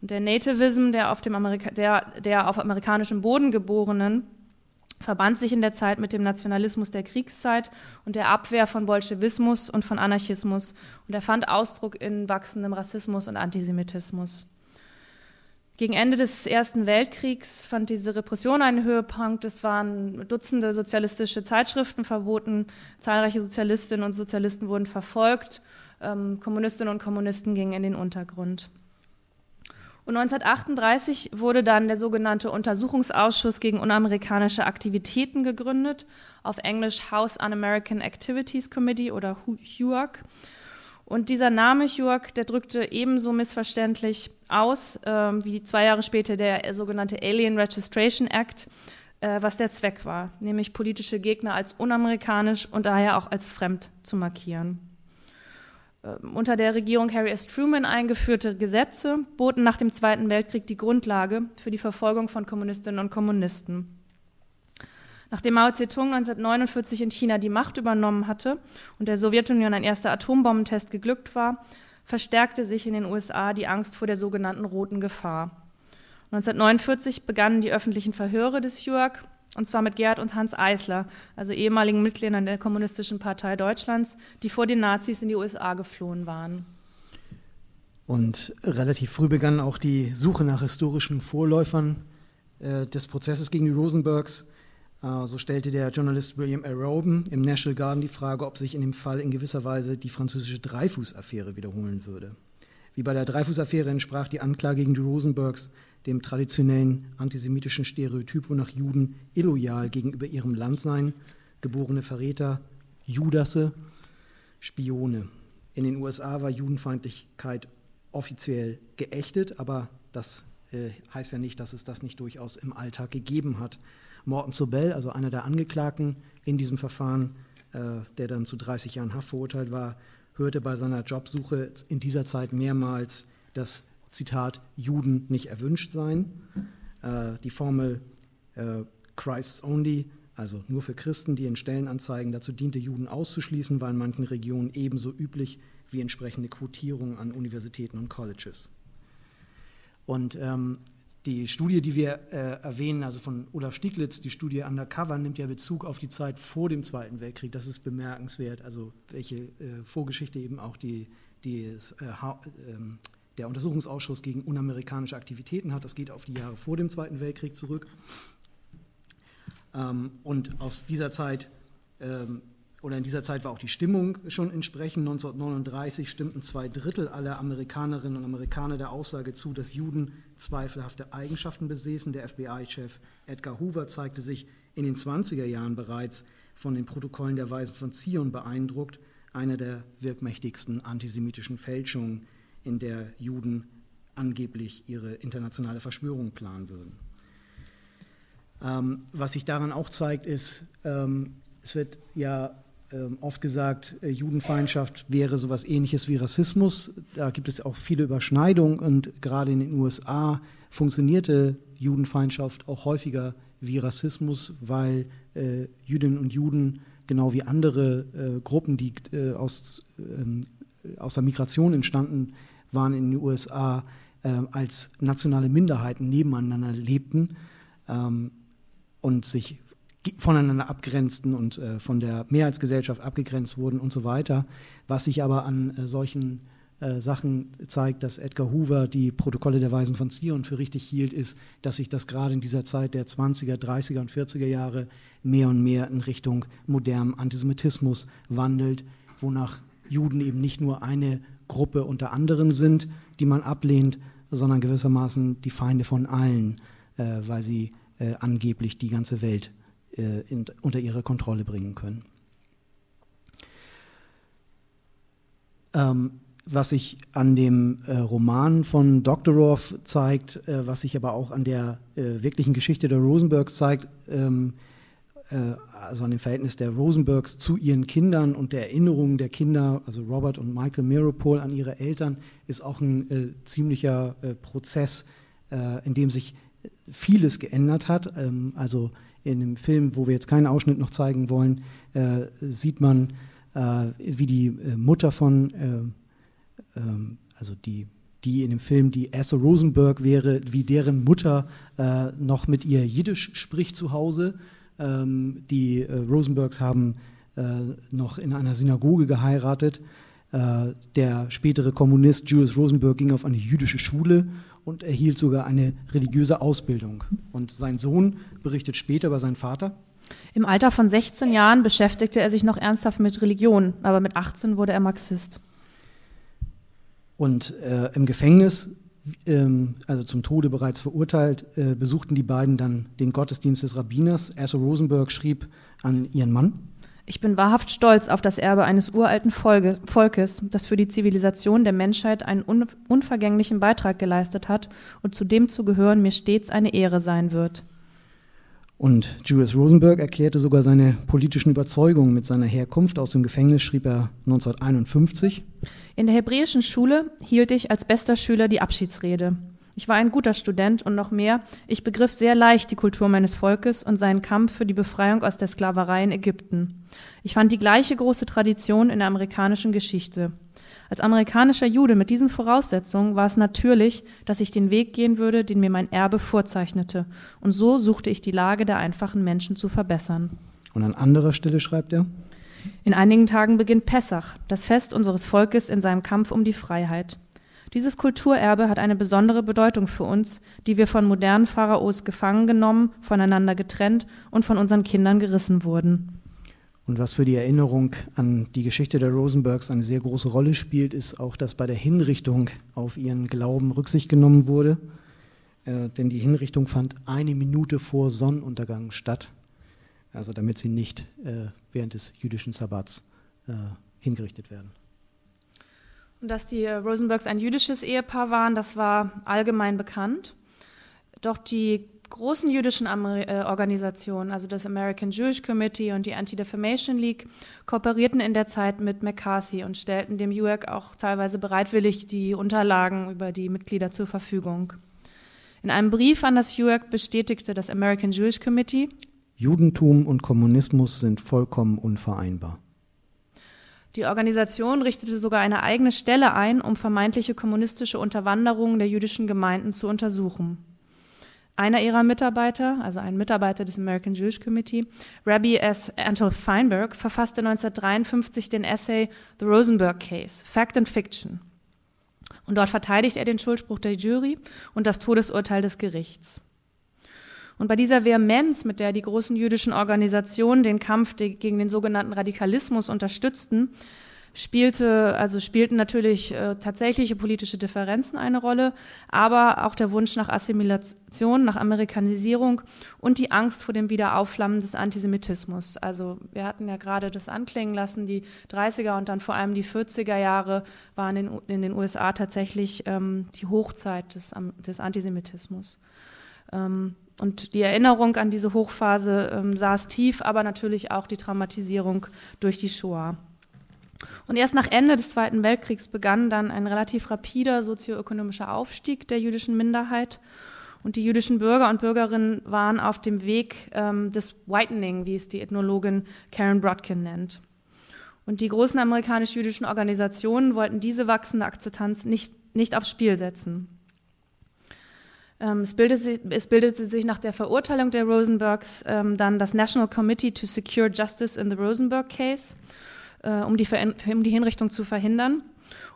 Und der Nativism, der auf, dem Amerika der, der auf amerikanischem Boden geborenen, verband sich in der Zeit mit dem Nationalismus der Kriegszeit und der Abwehr von Bolschewismus und von Anarchismus. Und er fand Ausdruck in wachsendem Rassismus und Antisemitismus. Gegen Ende des Ersten Weltkriegs fand diese Repression einen Höhepunkt. Es waren Dutzende sozialistische Zeitschriften verboten, zahlreiche Sozialistinnen und Sozialisten wurden verfolgt, ähm, Kommunistinnen und Kommunisten gingen in den Untergrund. Und 1938 wurde dann der sogenannte Untersuchungsausschuss gegen unamerikanische Aktivitäten gegründet, auf Englisch House Un-American Activities Committee oder HUAC. Und dieser Name HUAC, der drückte ebenso missverständlich aus ähm, wie zwei Jahre später der sogenannte Alien Registration Act, äh, was der Zweck war, nämlich politische Gegner als unamerikanisch und daher auch als fremd zu markieren. Ähm, unter der Regierung Harry S. Truman eingeführte Gesetze boten nach dem Zweiten Weltkrieg die Grundlage für die Verfolgung von Kommunistinnen und Kommunisten. Nachdem Mao Zedong 1949 in China die Macht übernommen hatte und der Sowjetunion ein erster Atombombentest geglückt war, verstärkte sich in den USA die Angst vor der sogenannten roten Gefahr. 1949 begannen die öffentlichen Verhöre des HUAC, und zwar mit Gerd und Hans Eisler, also ehemaligen Mitgliedern der Kommunistischen Partei Deutschlands, die vor den Nazis in die USA geflohen waren. Und relativ früh begann auch die Suche nach historischen Vorläufern äh, des Prozesses gegen die Rosenbergs. Äh, so stellte der Journalist William A. Roben im National Garden die Frage, ob sich in dem Fall in gewisser Weise die französische Dreyfus-Affäre wiederholen würde. Wie bei der Dreyfus-Affäre entsprach die Anklage gegen die Rosenbergs dem traditionellen antisemitischen Stereotyp, wonach Juden illoyal gegenüber ihrem Land seien, geborene Verräter, Judasse, Spione. In den USA war Judenfeindlichkeit offiziell geächtet, aber das äh, heißt ja nicht, dass es das nicht durchaus im Alltag gegeben hat. Morton Sobel, also einer der Angeklagten in diesem Verfahren, äh, der dann zu 30 Jahren Haft verurteilt war, hörte bei seiner Jobsuche in dieser Zeit mehrmals das Zitat Juden nicht erwünscht seien. Äh, die Formel äh, Christ's Only, also nur für Christen, die in Stellenanzeigen dazu diente, Juden auszuschließen, war in manchen Regionen ebenso üblich wie entsprechende Quotierungen an Universitäten und Colleges. Und ähm, die Studie, die wir äh, erwähnen, also von Olaf Stieglitz, die Studie Undercover, nimmt ja Bezug auf die Zeit vor dem Zweiten Weltkrieg. Das ist bemerkenswert, also welche äh, Vorgeschichte eben auch die, die, äh, ähm, der Untersuchungsausschuss gegen unamerikanische Aktivitäten hat. Das geht auf die Jahre vor dem Zweiten Weltkrieg zurück. Ähm, und aus dieser Zeit ähm, oder in dieser Zeit war auch die Stimmung schon entsprechend. 1939 stimmten zwei Drittel aller Amerikanerinnen und Amerikaner der Aussage zu, dass Juden zweifelhafte Eigenschaften besäßen. Der FBI-Chef Edgar Hoover zeigte sich in den 20er Jahren bereits von den Protokollen der Weisen von Zion beeindruckt, einer der wirkmächtigsten antisemitischen Fälschungen, in der Juden angeblich ihre internationale Verschwörung planen würden. Ähm, was sich daran auch zeigt, ist, ähm, es wird ja oft gesagt, äh, Judenfeindschaft wäre sowas ähnliches wie Rassismus. Da gibt es auch viele Überschneidungen und gerade in den USA funktionierte Judenfeindschaft auch häufiger wie Rassismus, weil äh, Jüdinnen und Juden genau wie andere äh, Gruppen, die äh, aus, ähm, aus der Migration entstanden waren in den USA, äh, als nationale Minderheiten nebeneinander lebten ähm, und sich voneinander abgrenzten und äh, von der Mehrheitsgesellschaft abgegrenzt wurden und so weiter. Was sich aber an äh, solchen äh, Sachen zeigt, dass Edgar Hoover die Protokolle der Weisen von Zion für richtig hielt, ist, dass sich das gerade in dieser Zeit der 20er, 30er und 40er Jahre mehr und mehr in Richtung modernem Antisemitismus wandelt, wonach Juden eben nicht nur eine Gruppe unter anderen sind, die man ablehnt, sondern gewissermaßen die Feinde von allen, äh, weil sie äh, angeblich die ganze Welt in, unter ihre Kontrolle bringen können. Ähm, was sich an dem äh, Roman von Doktorov zeigt, äh, was sich aber auch an der äh, wirklichen Geschichte der Rosenbergs zeigt, ähm, äh, also an dem Verhältnis der Rosenbergs zu ihren Kindern und der Erinnerung der Kinder, also Robert und Michael Miropol an ihre Eltern, ist auch ein äh, ziemlicher äh, Prozess, in dem sich vieles geändert hat. Ähm, also in dem Film, wo wir jetzt keinen Ausschnitt noch zeigen wollen, sieht man, wie die Mutter von ähm, also die, die in dem Film die Asa Rosenberg wäre, wie deren Mutter äh, noch mit ihr Jiddisch spricht zu Hause. Ähm, die äh, Rosenbergs haben äh, noch in einer Synagoge geheiratet. Äh, der spätere Kommunist Julius Rosenberg ging auf eine jüdische Schule und erhielt sogar eine religiöse Ausbildung. Und sein Sohn berichtet später über seinen Vater. Im Alter von 16 Jahren beschäftigte er sich noch ernsthaft mit Religion, aber mit 18 wurde er Marxist. Und äh, im Gefängnis, ähm, also zum Tode bereits verurteilt, äh, besuchten die beiden dann den Gottesdienst des Rabbiners. Asa Rosenberg schrieb an ihren Mann. Ich bin wahrhaft stolz auf das Erbe eines uralten Volkes, das für die Zivilisation der Menschheit einen unvergänglichen Beitrag geleistet hat und zu dem zu gehören mir stets eine Ehre sein wird. Und Julius Rosenberg erklärte sogar seine politischen Überzeugungen mit seiner Herkunft. Aus dem Gefängnis schrieb er 1951. In der hebräischen Schule hielt ich als bester Schüler die Abschiedsrede. Ich war ein guter Student und noch mehr, ich begriff sehr leicht die Kultur meines Volkes und seinen Kampf für die Befreiung aus der Sklaverei in Ägypten. Ich fand die gleiche große Tradition in der amerikanischen Geschichte. Als amerikanischer Jude mit diesen Voraussetzungen war es natürlich, dass ich den Weg gehen würde, den mir mein Erbe vorzeichnete. Und so suchte ich die Lage der einfachen Menschen zu verbessern. Und an anderer Stelle schreibt er, in einigen Tagen beginnt Pessach, das Fest unseres Volkes in seinem Kampf um die Freiheit. Dieses Kulturerbe hat eine besondere Bedeutung für uns, die wir von modernen Pharaos gefangen genommen, voneinander getrennt und von unseren Kindern gerissen wurden. Und was für die Erinnerung an die Geschichte der Rosenbergs eine sehr große Rolle spielt, ist auch, dass bei der Hinrichtung auf ihren Glauben Rücksicht genommen wurde. Äh, denn die Hinrichtung fand eine Minute vor Sonnenuntergang statt. Also damit sie nicht äh, während des jüdischen Sabbats äh, hingerichtet werden. Und dass die Rosenbergs ein jüdisches Ehepaar waren, das war allgemein bekannt. Doch die großen jüdischen äh, Organisationen, also das American Jewish Committee und die Anti-Defamation League, kooperierten in der Zeit mit McCarthy und stellten dem UAC auch teilweise bereitwillig die Unterlagen über die Mitglieder zur Verfügung. In einem Brief an das UAC bestätigte das American Jewish Committee, Judentum und Kommunismus sind vollkommen unvereinbar. Die Organisation richtete sogar eine eigene Stelle ein, um vermeintliche kommunistische Unterwanderungen der jüdischen Gemeinden zu untersuchen. Einer ihrer Mitarbeiter, also ein Mitarbeiter des American Jewish Committee, Rabbi S. Antal Feinberg, verfasste 1953 den Essay The Rosenberg Case, Fact and Fiction. Und dort verteidigt er den Schuldspruch der Jury und das Todesurteil des Gerichts. Und bei dieser Vehemenz, mit der die großen jüdischen Organisationen den Kampf gegen den sogenannten Radikalismus unterstützten, spielte, also spielten natürlich äh, tatsächliche politische Differenzen eine Rolle, aber auch der Wunsch nach Assimilation, nach Amerikanisierung und die Angst vor dem Wiederaufflammen des Antisemitismus. Also wir hatten ja gerade das anklingen lassen, die 30er und dann vor allem die 40er Jahre waren in, in den USA tatsächlich ähm, die Hochzeit des, des Antisemitismus. Ähm, und die Erinnerung an diese Hochphase ähm, saß tief, aber natürlich auch die Traumatisierung durch die Shoah. Und erst nach Ende des Zweiten Weltkriegs begann dann ein relativ rapider sozioökonomischer Aufstieg der jüdischen Minderheit. Und die jüdischen Bürger und Bürgerinnen waren auf dem Weg ähm, des Whitening, wie es die Ethnologin Karen Brodkin nennt. Und die großen amerikanisch-jüdischen Organisationen wollten diese wachsende Akzeptanz nicht, nicht aufs Spiel setzen. Ähm, es, bildete sich, es, bildete sich, nach der Verurteilung der Rosenbergs ähm, dann das National Committee to Secure Justice in the Rosenberg Case äh, um, die um die Hinrichtung zu verhindern.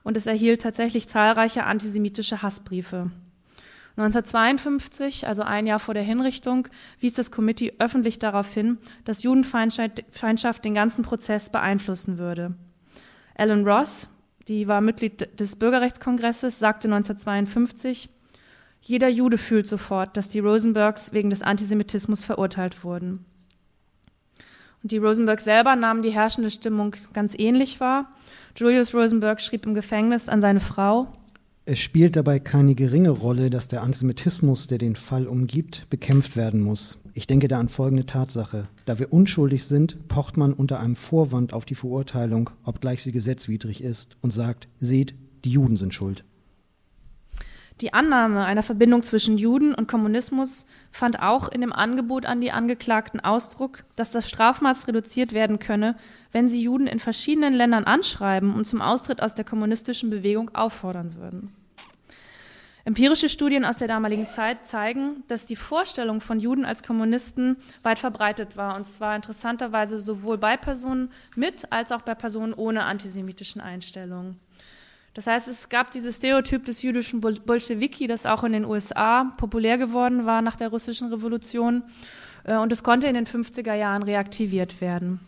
Und es erhielt tatsächlich zahlreiche antisemitische Hassbriefe. 1952, also ein Jahr vor der Hinrichtung, wies das Committee öffentlich darauf hin, dass Judenfeindschaft den ganzen Prozess beeinflussen würde. Alan Ross, die war Mitglied des Bürgerrechtskongresses, sagte 1952, jeder Jude fühlt sofort, dass die Rosenbergs wegen des Antisemitismus verurteilt wurden. Die Rosenberg selber nahmen die herrschende Stimmung ganz ähnlich wahr. Julius Rosenberg schrieb im Gefängnis an seine Frau, es spielt dabei keine geringe Rolle, dass der Antisemitismus, der den Fall umgibt, bekämpft werden muss. Ich denke da an folgende Tatsache. Da wir unschuldig sind, pocht man unter einem Vorwand auf die Verurteilung, obgleich sie gesetzwidrig ist, und sagt, seht, die Juden sind schuld. Die Annahme einer Verbindung zwischen Juden und Kommunismus fand auch in dem Angebot an die Angeklagten Ausdruck, dass das Strafmaß reduziert werden könne, wenn sie Juden in verschiedenen Ländern anschreiben und zum Austritt aus der kommunistischen Bewegung auffordern würden. Empirische Studien aus der damaligen Zeit zeigen, dass die Vorstellung von Juden als Kommunisten weit verbreitet war, und zwar interessanterweise sowohl bei Personen mit als auch bei Personen ohne antisemitischen Einstellungen. Das heißt, es gab dieses Stereotyp des jüdischen Bolschewiki, das auch in den USA populär geworden war nach der russischen Revolution, äh, und es konnte in den 50er Jahren reaktiviert werden.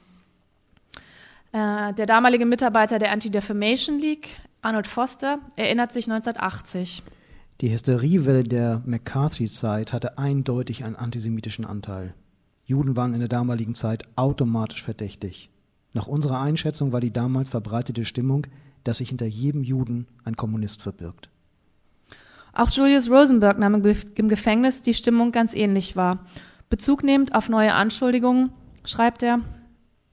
Äh, der damalige Mitarbeiter der Anti-Defamation League, Arnold Foster, erinnert sich 1980. Die Hysteriewelle der McCarthy-Zeit hatte eindeutig einen antisemitischen Anteil. Juden waren in der damaligen Zeit automatisch verdächtig. Nach unserer Einschätzung war die damals verbreitete Stimmung, dass sich hinter jedem Juden ein Kommunist verbirgt. Auch Julius Rosenberg nahm im Gefängnis die Stimmung ganz ähnlich wahr. Bezug nehmend auf neue Anschuldigungen schreibt er,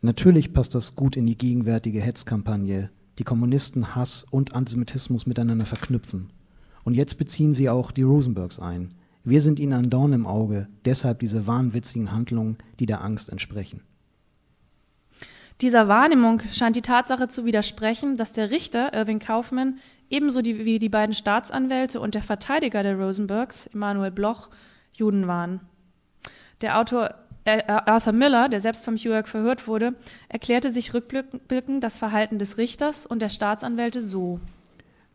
Natürlich passt das gut in die gegenwärtige Hetzkampagne, die Kommunisten Hass und Antisemitismus miteinander verknüpfen. Und jetzt beziehen sie auch die Rosenbergs ein. Wir sind ihnen ein Dorn im Auge, deshalb diese wahnwitzigen Handlungen, die der Angst entsprechen. Dieser Wahrnehmung scheint die Tatsache zu widersprechen, dass der Richter Irving Kaufmann ebenso die, wie die beiden Staatsanwälte und der Verteidiger der Rosenbergs, Emanuel Bloch, Juden waren. Der Autor äh, Arthur Miller, der selbst vom HUAC verhört wurde, erklärte sich rückblickend das Verhalten des Richters und der Staatsanwälte so.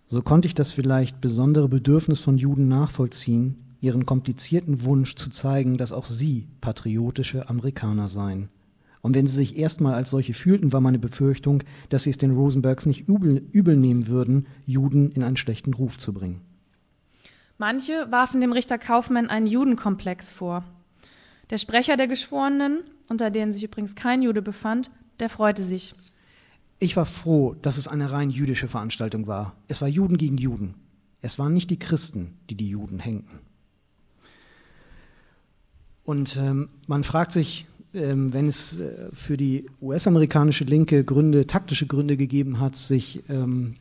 So konnte ich das vielleicht besondere Bedürfnis von Juden nachvollziehen, ihren komplizierten Wunsch zu zeigen, dass auch sie patriotische Amerikaner seien. Und wenn sie sich erstmal als solche fühlten, war meine Befürchtung, dass sie es den Rosenbergs nicht übel, übel nehmen würden, Juden in einen schlechten Ruf zu bringen. Manche warfen dem Richter Kaufmann einen Judenkomplex vor. Der Sprecher der Geschworenen, unter denen sich übrigens kein Jude befand, der freute sich. Ich war froh, dass es eine rein jüdische Veranstaltung war. Es war Juden gegen Juden. Es waren nicht die Christen, die die Juden hängten. Und ähm, man fragt sich, wenn es äh, für die US-amerikanische Linke Gründe, taktische Gründe gegeben hat, sich ähm,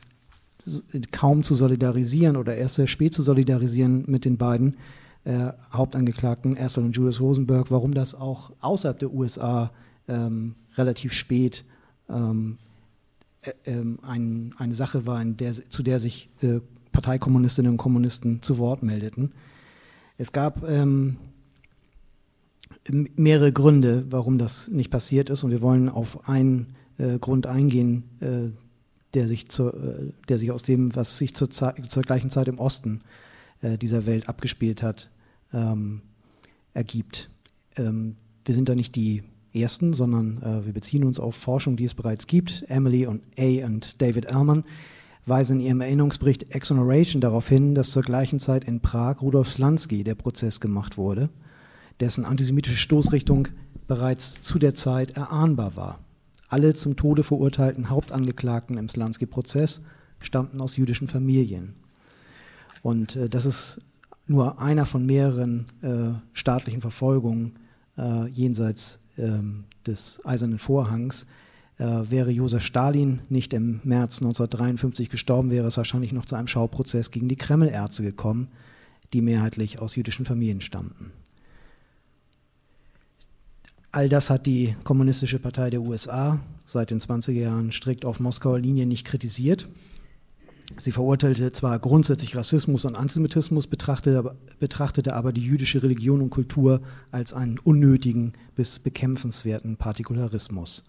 kaum zu solidarisieren oder erst sehr spät zu solidarisieren mit den beiden, äh, Hauptangeklagten Erstol und Julius Rosenberg, warum das auch außerhalb der USA ähm, relativ spät ähm, äh, ähm, ein, eine Sache war, der, zu der sich äh, Parteikommunistinnen und Kommunisten zu Wort meldeten. Es gab ähm, mehrere Gründe, warum das nicht passiert ist und wir wollen auf einen äh, Grund eingehen, äh, der sich, zur, äh, der sich aus dem, was sich zur, zur gleichen Zeit im Osten äh, dieser Welt abgespielt hat, ähm, ergibt. Ähm, wir sind da nicht die Ersten, sondern äh, wir beziehen uns auf Forschung, die es bereits gibt. Emily und A. und David Ellman weisen in ihrem Erinnerungsbericht Exoneration darauf hin, dass zur gleichen Zeit in Prag Rudolf Slansky der Prozess gemacht wurde, dessen antisemitische Stoßrichtung bereits zu der Zeit erahnbar war. Alle zum Tode verurteilten Hauptangeklagten im Slansky-Prozess stammten aus jüdischen Familien. Und äh, das ist nur einer von mehreren äh, staatlichen Verfolgungen äh, jenseits ähm, des Eisernen Vorhangs. Äh, wäre Josef Stalin nicht im März 1953 gestorben, wäre es wahrscheinlich noch zu einem Schauprozess gegen die Kreml-Ärzte gekommen, die mehrheitlich aus jüdischen Familien stammten. All das hat die Kommunistische Partei der USA seit den 20er Jahren strikt auf Moskauer Linie nicht kritisiert. Sie verurteilte zwar grundsätzlich Rassismus und Antisemitismus, betrachtete, betrachtete aber die jüdische Religion und Kultur als einen unnötigen bis bekämpfenswerten Partikularismus,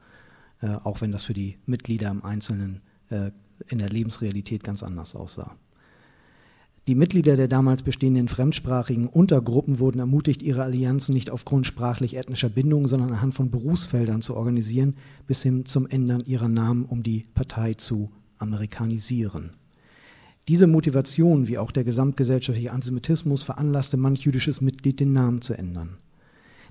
äh, auch wenn das für die Mitglieder im Einzelnen äh, in der Lebensrealität ganz anders aussah. Die Mitglieder der damals bestehenden fremdsprachigen Untergruppen wurden ermutigt, ihre Allianzen nicht aufgrund sprachlich-ethnischer Bindungen, sondern anhand von Berufsfeldern zu organisieren, bis hin zum Ändern ihrer Namen, um die Partei zu amerikanisieren. Diese Motivation, wie auch der gesamtgesellschaftliche Antisemitismus, veranlasste manch jüdisches Mitglied, den Namen zu ändern.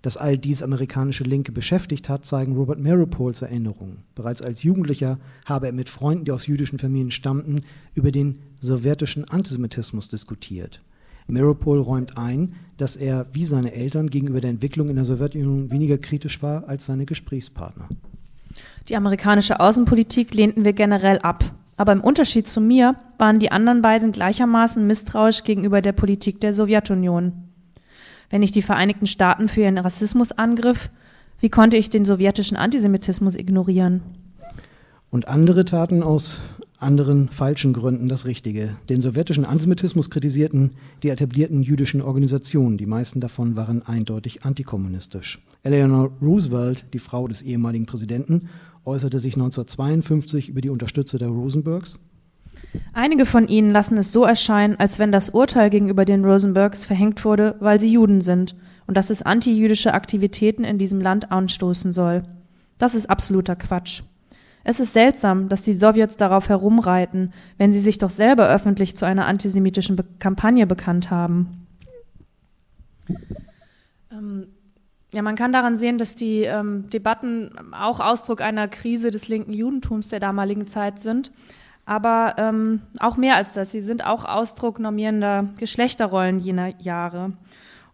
Dass all dies amerikanische Linke beschäftigt hat, zeigen Robert Maripols Erinnerungen. Bereits als Jugendlicher habe er mit Freunden, die aus jüdischen Familien stammten, über den sowjetischen Antisemitismus diskutiert. Maripol räumt ein, dass er wie seine Eltern gegenüber der Entwicklung in der Sowjetunion weniger kritisch war als seine Gesprächspartner. Die amerikanische Außenpolitik lehnten wir generell ab. Aber im Unterschied zu mir waren die anderen beiden gleichermaßen misstrauisch gegenüber der Politik der Sowjetunion. Wenn ich die Vereinigten Staaten für ihren Rassismus angriff, wie konnte ich den sowjetischen Antisemitismus ignorieren? Und andere taten aus anderen falschen Gründen das Richtige. Den sowjetischen Antisemitismus kritisierten die etablierten jüdischen Organisationen. Die meisten davon waren eindeutig antikommunistisch. Eleanor Roosevelt, die Frau des ehemaligen Präsidenten, äußerte sich 1952 über die Unterstützer der Rosenbergs. Einige von ihnen lassen es so erscheinen, als wenn das Urteil gegenüber den Rosenbergs verhängt wurde, weil sie Juden sind und dass es antijüdische Aktivitäten in diesem Land anstoßen soll. Das ist absoluter Quatsch. Es ist seltsam, dass die Sowjets darauf herumreiten, wenn sie sich doch selber öffentlich zu einer antisemitischen Be Kampagne bekannt haben. Ähm, ja, man kann daran sehen, dass die ähm, Debatten auch Ausdruck einer Krise des linken Judentums der damaligen Zeit sind. Aber ähm, auch mehr als das. Sie sind auch Ausdruck normierender Geschlechterrollen jener Jahre.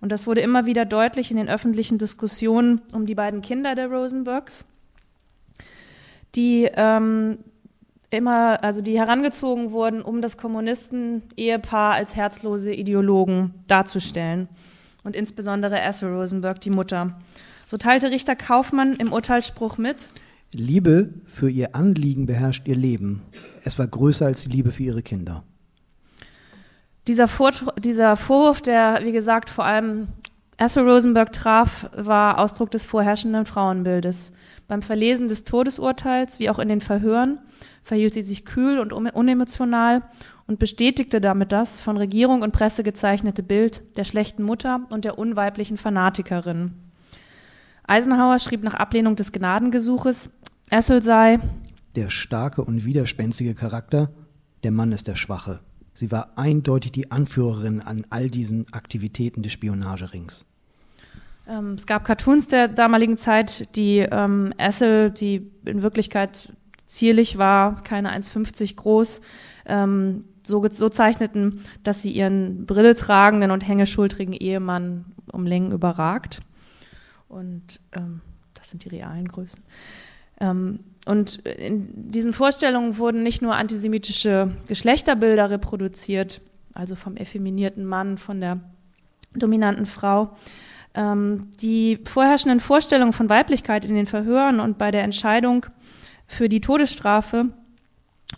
Und das wurde immer wieder deutlich in den öffentlichen Diskussionen um die beiden Kinder der Rosenbergs die ähm, immer, also die herangezogen wurden, um das Kommunisten-Ehepaar als herzlose Ideologen darzustellen. Und insbesondere Ethel Rosenberg, die Mutter. So teilte Richter Kaufmann im Urteilsspruch mit. Liebe für ihr Anliegen beherrscht ihr Leben. Es war größer als die Liebe für ihre Kinder. Dieser, Vor dieser Vorwurf, der, wie gesagt, vor allem Ethel Rosenberg traf, war Ausdruck des vorherrschenden Frauenbildes. Beim Verlesen des Todesurteils wie auch in den Verhören verhielt sie sich kühl und unemotional und bestätigte damit das von Regierung und Presse gezeichnete Bild der schlechten Mutter und der unweiblichen Fanatikerin. Eisenhower schrieb nach Ablehnung des Gnadengesuches, Ethel sei der starke und widerspenstige Charakter, der Mann ist der Schwache. Sie war eindeutig die Anführerin an all diesen Aktivitäten des Spionagerings. Ähm, es gab Cartoons der damaligen Zeit, die ähm, Essel, die in Wirklichkeit zierlich war, keine 1,50 groß, ähm, so, so zeichneten, dass sie ihren Brille tragenden und hängeschultrigen Ehemann um Längen überragt. Und ähm, das sind die realen Größen. Ähm, und in diesen Vorstellungen wurden nicht nur antisemitische Geschlechterbilder reproduziert, also vom effeminierten Mann, von der dominanten Frau, ähm, die vorherrschenden Vorstellungen von Weiblichkeit in den Verhören und bei der Entscheidung für die Todesstrafe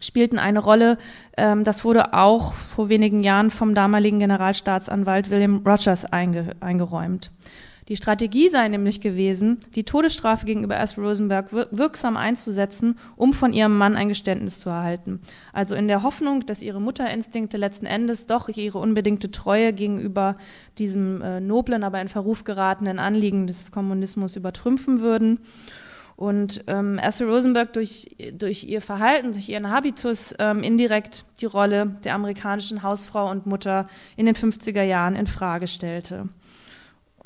spielten eine Rolle. Ähm, das wurde auch vor wenigen Jahren vom damaligen Generalstaatsanwalt William Rogers einge eingeräumt. Die Strategie sei nämlich gewesen, die Todesstrafe gegenüber Ethel Rosenberg wirksam einzusetzen, um von ihrem Mann ein Geständnis zu erhalten. Also in der Hoffnung, dass ihre Mutterinstinkte letzten Endes doch ihre unbedingte Treue gegenüber diesem äh, noblen, aber in Verruf geratenen Anliegen des Kommunismus übertrümpfen würden. Und ähm, Ethel Rosenberg durch, durch ihr Verhalten, durch ihren Habitus ähm, indirekt die Rolle der amerikanischen Hausfrau und Mutter in den 50er Jahren in Frage stellte.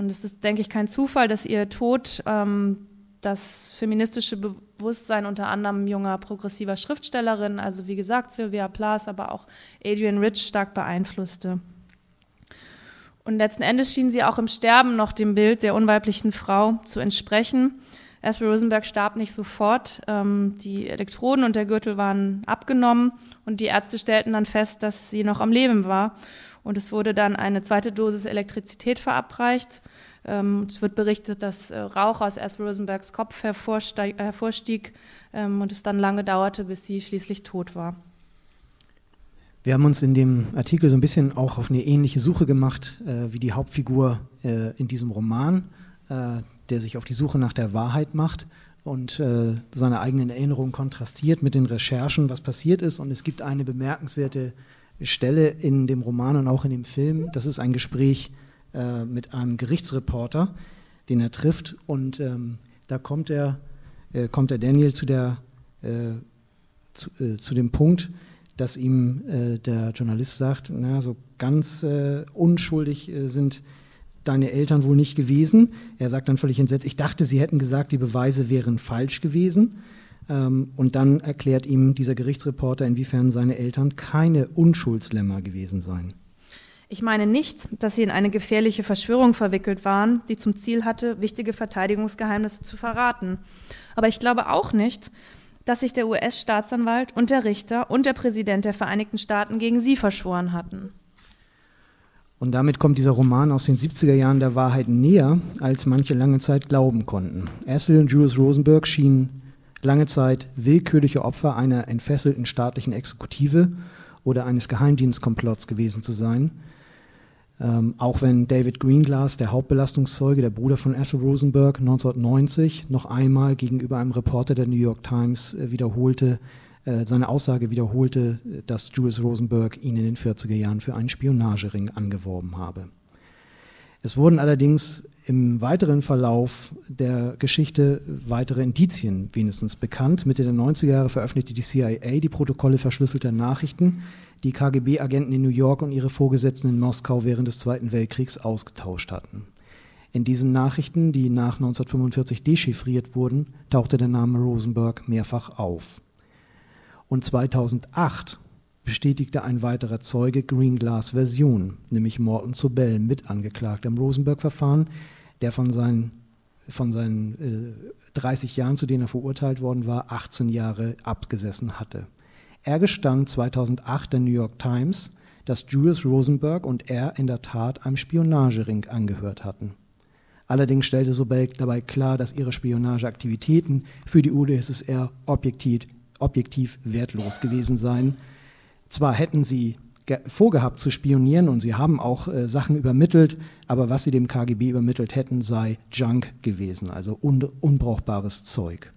Und es ist, denke ich, kein Zufall, dass ihr Tod ähm, das feministische Bewusstsein unter anderem junger progressiver Schriftstellerin, also wie gesagt Sylvia Plath, aber auch Adrian Rich stark beeinflusste. Und letzten Endes schien sie auch im Sterben noch dem Bild der unweiblichen Frau zu entsprechen. Ethel Rosenberg starb nicht sofort. Ähm, die Elektroden und der Gürtel waren abgenommen und die Ärzte stellten dann fest, dass sie noch am Leben war. Und es wurde dann eine zweite Dosis Elektrizität verabreicht. Ähm, es wird berichtet, dass äh, Rauch aus Ethel Rosenbergs Kopf hervorstieg ähm, und es dann lange dauerte, bis sie schließlich tot war. Wir haben uns in dem Artikel so ein bisschen auch auf eine ähnliche Suche gemacht äh, wie die Hauptfigur äh, in diesem Roman, äh, der sich auf die Suche nach der Wahrheit macht und äh, seine eigenen Erinnerungen kontrastiert mit den Recherchen, was passiert ist. Und es gibt eine bemerkenswerte Stelle in dem Roman und auch in dem Film. Das ist ein Gespräch äh, mit einem Gerichtsreporter, den er trifft. Und ähm, da kommt er, äh, kommt der Daniel zu, der, äh, zu, äh, zu, dem Punkt, dass ihm äh, der Journalist sagt, na, so ganz äh, unschuldig sind deine Eltern wohl nicht gewesen. Er sagt dann völlig entsetzt, ich dachte, sie hätten gesagt, die Beweise wären falsch gewesen. Ähm, und dann erklärt ihm dieser Gerichtsreporter, inwiefern seine Eltern keine Unschuldslämmer gewesen seien. Ich meine nicht, dass sie in eine gefährliche Verschwörung verwickelt waren, die zum Ziel hatte, wichtige Verteidigungsgeheimnisse zu verraten. Aber ich glaube auch nicht, dass sich der US-Staatsanwalt und der Richter und der Präsident der Vereinigten Staaten gegen sie verschworen hatten. Und damit kommt dieser Roman aus den 70er Jahren der Wahrheit näher, als manche lange Zeit glauben konnten. Essel und Julius Rosenberg schienen lange Zeit willkürliche Opfer einer entfesselten staatlichen Exekutive oder eines Geheimdienstkomplotts gewesen zu sein. Ähm, auch wenn David Greenglass, der Hauptbelastungszeuge, der Bruder von Essel Rosenberg, 1990 noch einmal gegenüber einem Reporter der New York Times äh, wiederholte, seine Aussage wiederholte, dass Julius Rosenberg ihn in den 40er Jahren für einen Spionagering angeworben habe. Es wurden allerdings im weiteren Verlauf der Geschichte weitere Indizien wenigstens bekannt. Mitte der 90er Jahre veröffentlichte die CIA die Protokolle verschlüsselter Nachrichten, die KGB-Agenten in New York und ihre Vorgesetzten in Moskau während des Zweiten Weltkriegs ausgetauscht hatten. In diesen Nachrichten, die nach 1945 dechiffriert wurden, tauchte der Name Rosenberg mehrfach auf. Und 2008 bestätigte ein weiterer Zeuge Greenglass Version, nämlich Morton Sobel, Mitangeklagter im Rosenberg-Verfahren, der von seinen, von seinen äh, 30 Jahren, zu denen er verurteilt worden war, 18 Jahre abgesessen hatte. Er gestand 2008 der New York Times, dass Julius Rosenberg und er in der Tat einem Spionagering angehört hatten. Allerdings stellte Sobel dabei klar, dass ihre Spionageaktivitäten für die UdSSR objektiv objektiv wertlos gewesen sein. Zwar hätten sie vorgehabt zu spionieren und sie haben auch äh, Sachen übermittelt, aber was sie dem KGB übermittelt hätten, sei Junk gewesen, also un unbrauchbares Zeug.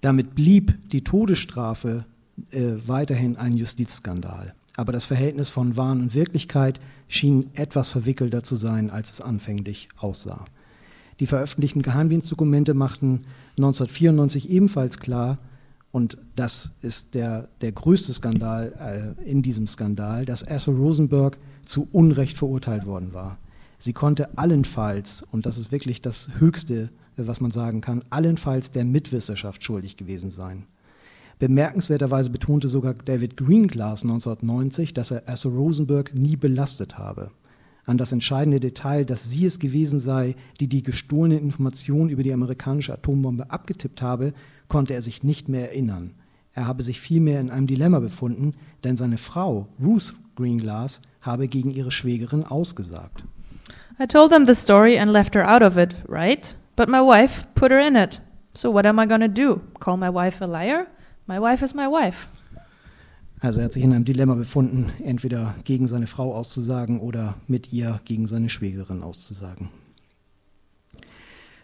Damit blieb die Todesstrafe äh, weiterhin ein Justizskandal. Aber das Verhältnis von Wahn und Wirklichkeit schien etwas verwickelter zu sein, als es anfänglich aussah. Die veröffentlichten Geheimdienstdokumente machten 1994 ebenfalls klar, und das ist der, der größte Skandal äh, in diesem Skandal, dass Ethel Rosenberg zu Unrecht verurteilt worden war. Sie konnte allenfalls, und das ist wirklich das Höchste, äh, was man sagen kann, allenfalls der Mitwissenschaft schuldig gewesen sein. Bemerkenswerterweise betonte sogar David Greenglass 1990, dass er Ethel Rosenberg nie belastet habe. An das entscheidende Detail, dass sie es gewesen sei, die die gestohlenen Informationen über die amerikanische Atombombe abgetippt habe, konnte er sich nicht mehr erinnern. Er habe sich vielmehr in einem Dilemma befunden, denn seine Frau, Ruth Greenglass, habe gegen ihre Schwägerin ausgesagt. I told them the story and left her out of it, right? But my wife put her in it. So what am I gonna do? Call my wife a liar? My wife is my wife. Also er hat sich in einem Dilemma befunden, entweder gegen seine Frau auszusagen oder mit ihr gegen seine Schwägerin auszusagen.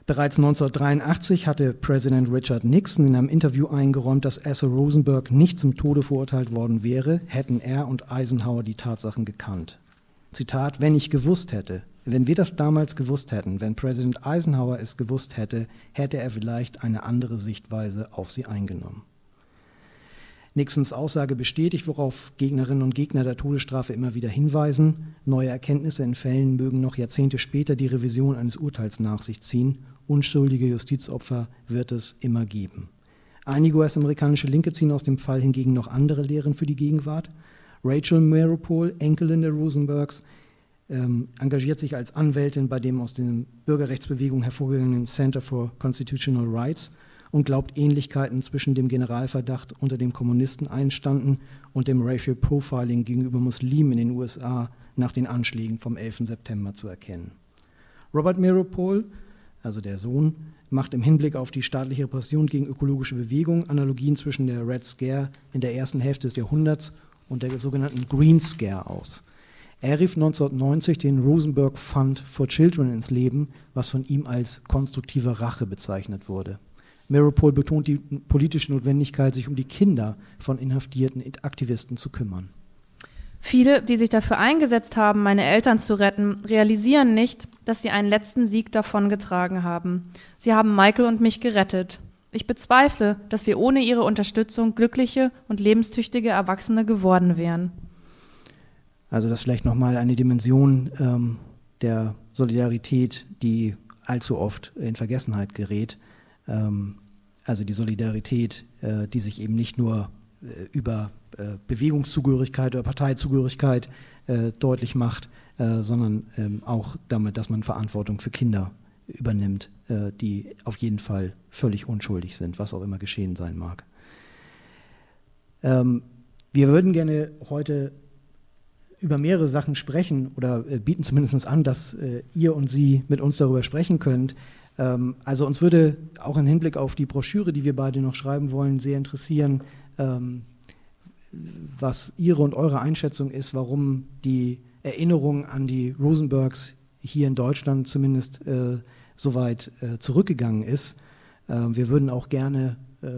Bereits 1983 hatte Präsident Richard Nixon in einem Interview eingeräumt, dass Asa Rosenberg nicht zum Tode verurteilt worden wäre, hätten er und Eisenhower die Tatsachen gekannt. Zitat, wenn ich gewusst hätte, wenn wir das damals gewusst hätten, wenn Präsident Eisenhower es gewusst hätte, hätte er vielleicht eine andere Sichtweise auf sie eingenommen. Nixons Aussage bestätigt, worauf Gegnerinnen und Gegner der Todesstrafe immer wieder hinweisen. Neue Erkenntnisse in Fällen mögen noch Jahrzehnte später die Revision eines Urteils nach sich ziehen unschuldige Justizopfer wird es immer geben. Einige US-amerikanische Linke ziehen aus dem Fall hingegen noch andere Lehren für die Gegenwart. Rachel Meropol, Enkelin der Rosenbergs, ähm, engagiert sich als Anwältin bei dem aus den Bürgerrechtsbewegungen hervorgegangenen Center for Constitutional Rights und glaubt, Ähnlichkeiten zwischen dem Generalverdacht unter dem Kommunisten einstanden und dem Racial Profiling gegenüber Muslimen in den USA nach den Anschlägen vom 11. September zu erkennen. Robert Meropol also der Sohn, macht im Hinblick auf die staatliche Repression gegen ökologische Bewegungen Analogien zwischen der Red Scare in der ersten Hälfte des Jahrhunderts und der sogenannten Green Scare aus. Er rief 1990 den Rosenberg Fund for Children ins Leben, was von ihm als konstruktive Rache bezeichnet wurde. Meropol betont die politische Notwendigkeit, sich um die Kinder von inhaftierten Aktivisten zu kümmern. Viele, die sich dafür eingesetzt haben, meine Eltern zu retten, realisieren nicht, dass sie einen letzten Sieg davongetragen haben. Sie haben Michael und mich gerettet. Ich bezweifle, dass wir ohne ihre Unterstützung glückliche und lebenstüchtige Erwachsene geworden wären. Also das vielleicht nochmal eine Dimension ähm, der Solidarität, die allzu oft in Vergessenheit gerät. Ähm, also die Solidarität, äh, die sich eben nicht nur äh, über äh, Bewegungszugehörigkeit oder Parteizugehörigkeit deutlich macht, sondern ähm, auch damit, dass man Verantwortung für Kinder übernimmt, die auf jeden Fall völlig unschuldig sind, was auch immer geschehen sein mag. Ähm, wir würden gerne heute über mehrere Sachen sprechen oder bieten zumindest an, dass ihr und Sie mit uns darüber sprechen könnt. Ähm, also uns würde auch im Hinblick auf die Broschüre, die wir beide noch schreiben wollen, sehr interessieren, ähm, was Ihre und eure Einschätzung ist, warum die Erinnerung an die Rosenbergs hier in Deutschland zumindest äh, so weit äh, zurückgegangen ist. Äh, wir würden auch gerne, äh,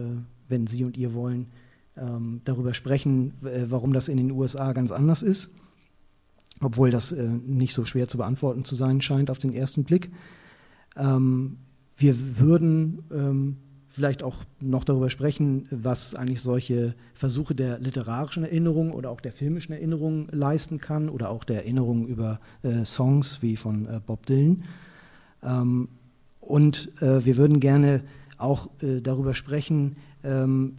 wenn Sie und ihr wollen, ähm, darüber sprechen, warum das in den USA ganz anders ist, obwohl das nicht so schwer zu beantworten zu sein scheint auf den ersten Blick. Ähm, wir würden ähm, vielleicht auch noch darüber sprechen, was eigentlich solche Versuche der literarischen Erinnerung oder auch der filmischen Erinnerung leisten kann oder auch der Erinnerung über äh, Songs wie von äh, Bob Dylan. Ähm, und äh, wir würden gerne auch äh, darüber sprechen, ähm,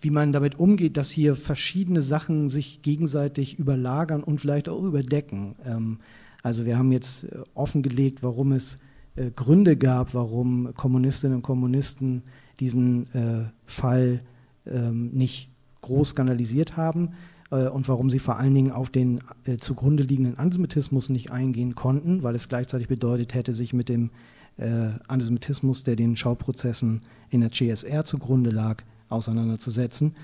wie man damit umgeht, dass hier verschiedene Sachen sich gegenseitig überlagern und vielleicht auch überdecken. Ähm, also wir haben jetzt äh, offengelegt, warum es äh, Gründe gab, warum Kommunistinnen und Kommunisten diesen äh, Fall ähm, nicht groß skandalisiert haben und warum sie vor allen Dingen auf den äh, zugrunde liegenden Antisemitismus nicht eingehen konnten, weil es gleichzeitig bedeutet hätte, sich mit dem äh, Antisemitismus, der den Schauprozessen in der CSR zugrunde lag, auseinanderzusetzen.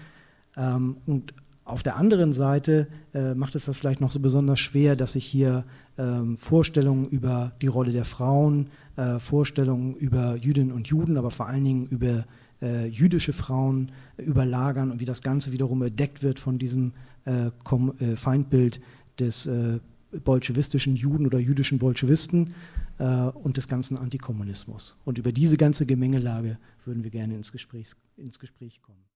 Ähm, und auf der anderen Seite äh, macht es das vielleicht noch so besonders schwer, dass sich hier ähm, Vorstellungen über die Rolle der Frauen, äh, Vorstellungen über Jüdinnen und Juden, aber vor allen Dingen über äh, jüdische Frauen äh, überlagern und wie das Ganze wiederum bedeckt wird von diesem äh, äh, Feindbild des bolschewistischen Juden oder jüdischen Bolschewisten und des ganzen Antikommunismus. Und über diese ganze Gemengelage würden wir gerne ins Gespräch, ins Gespräch kommen.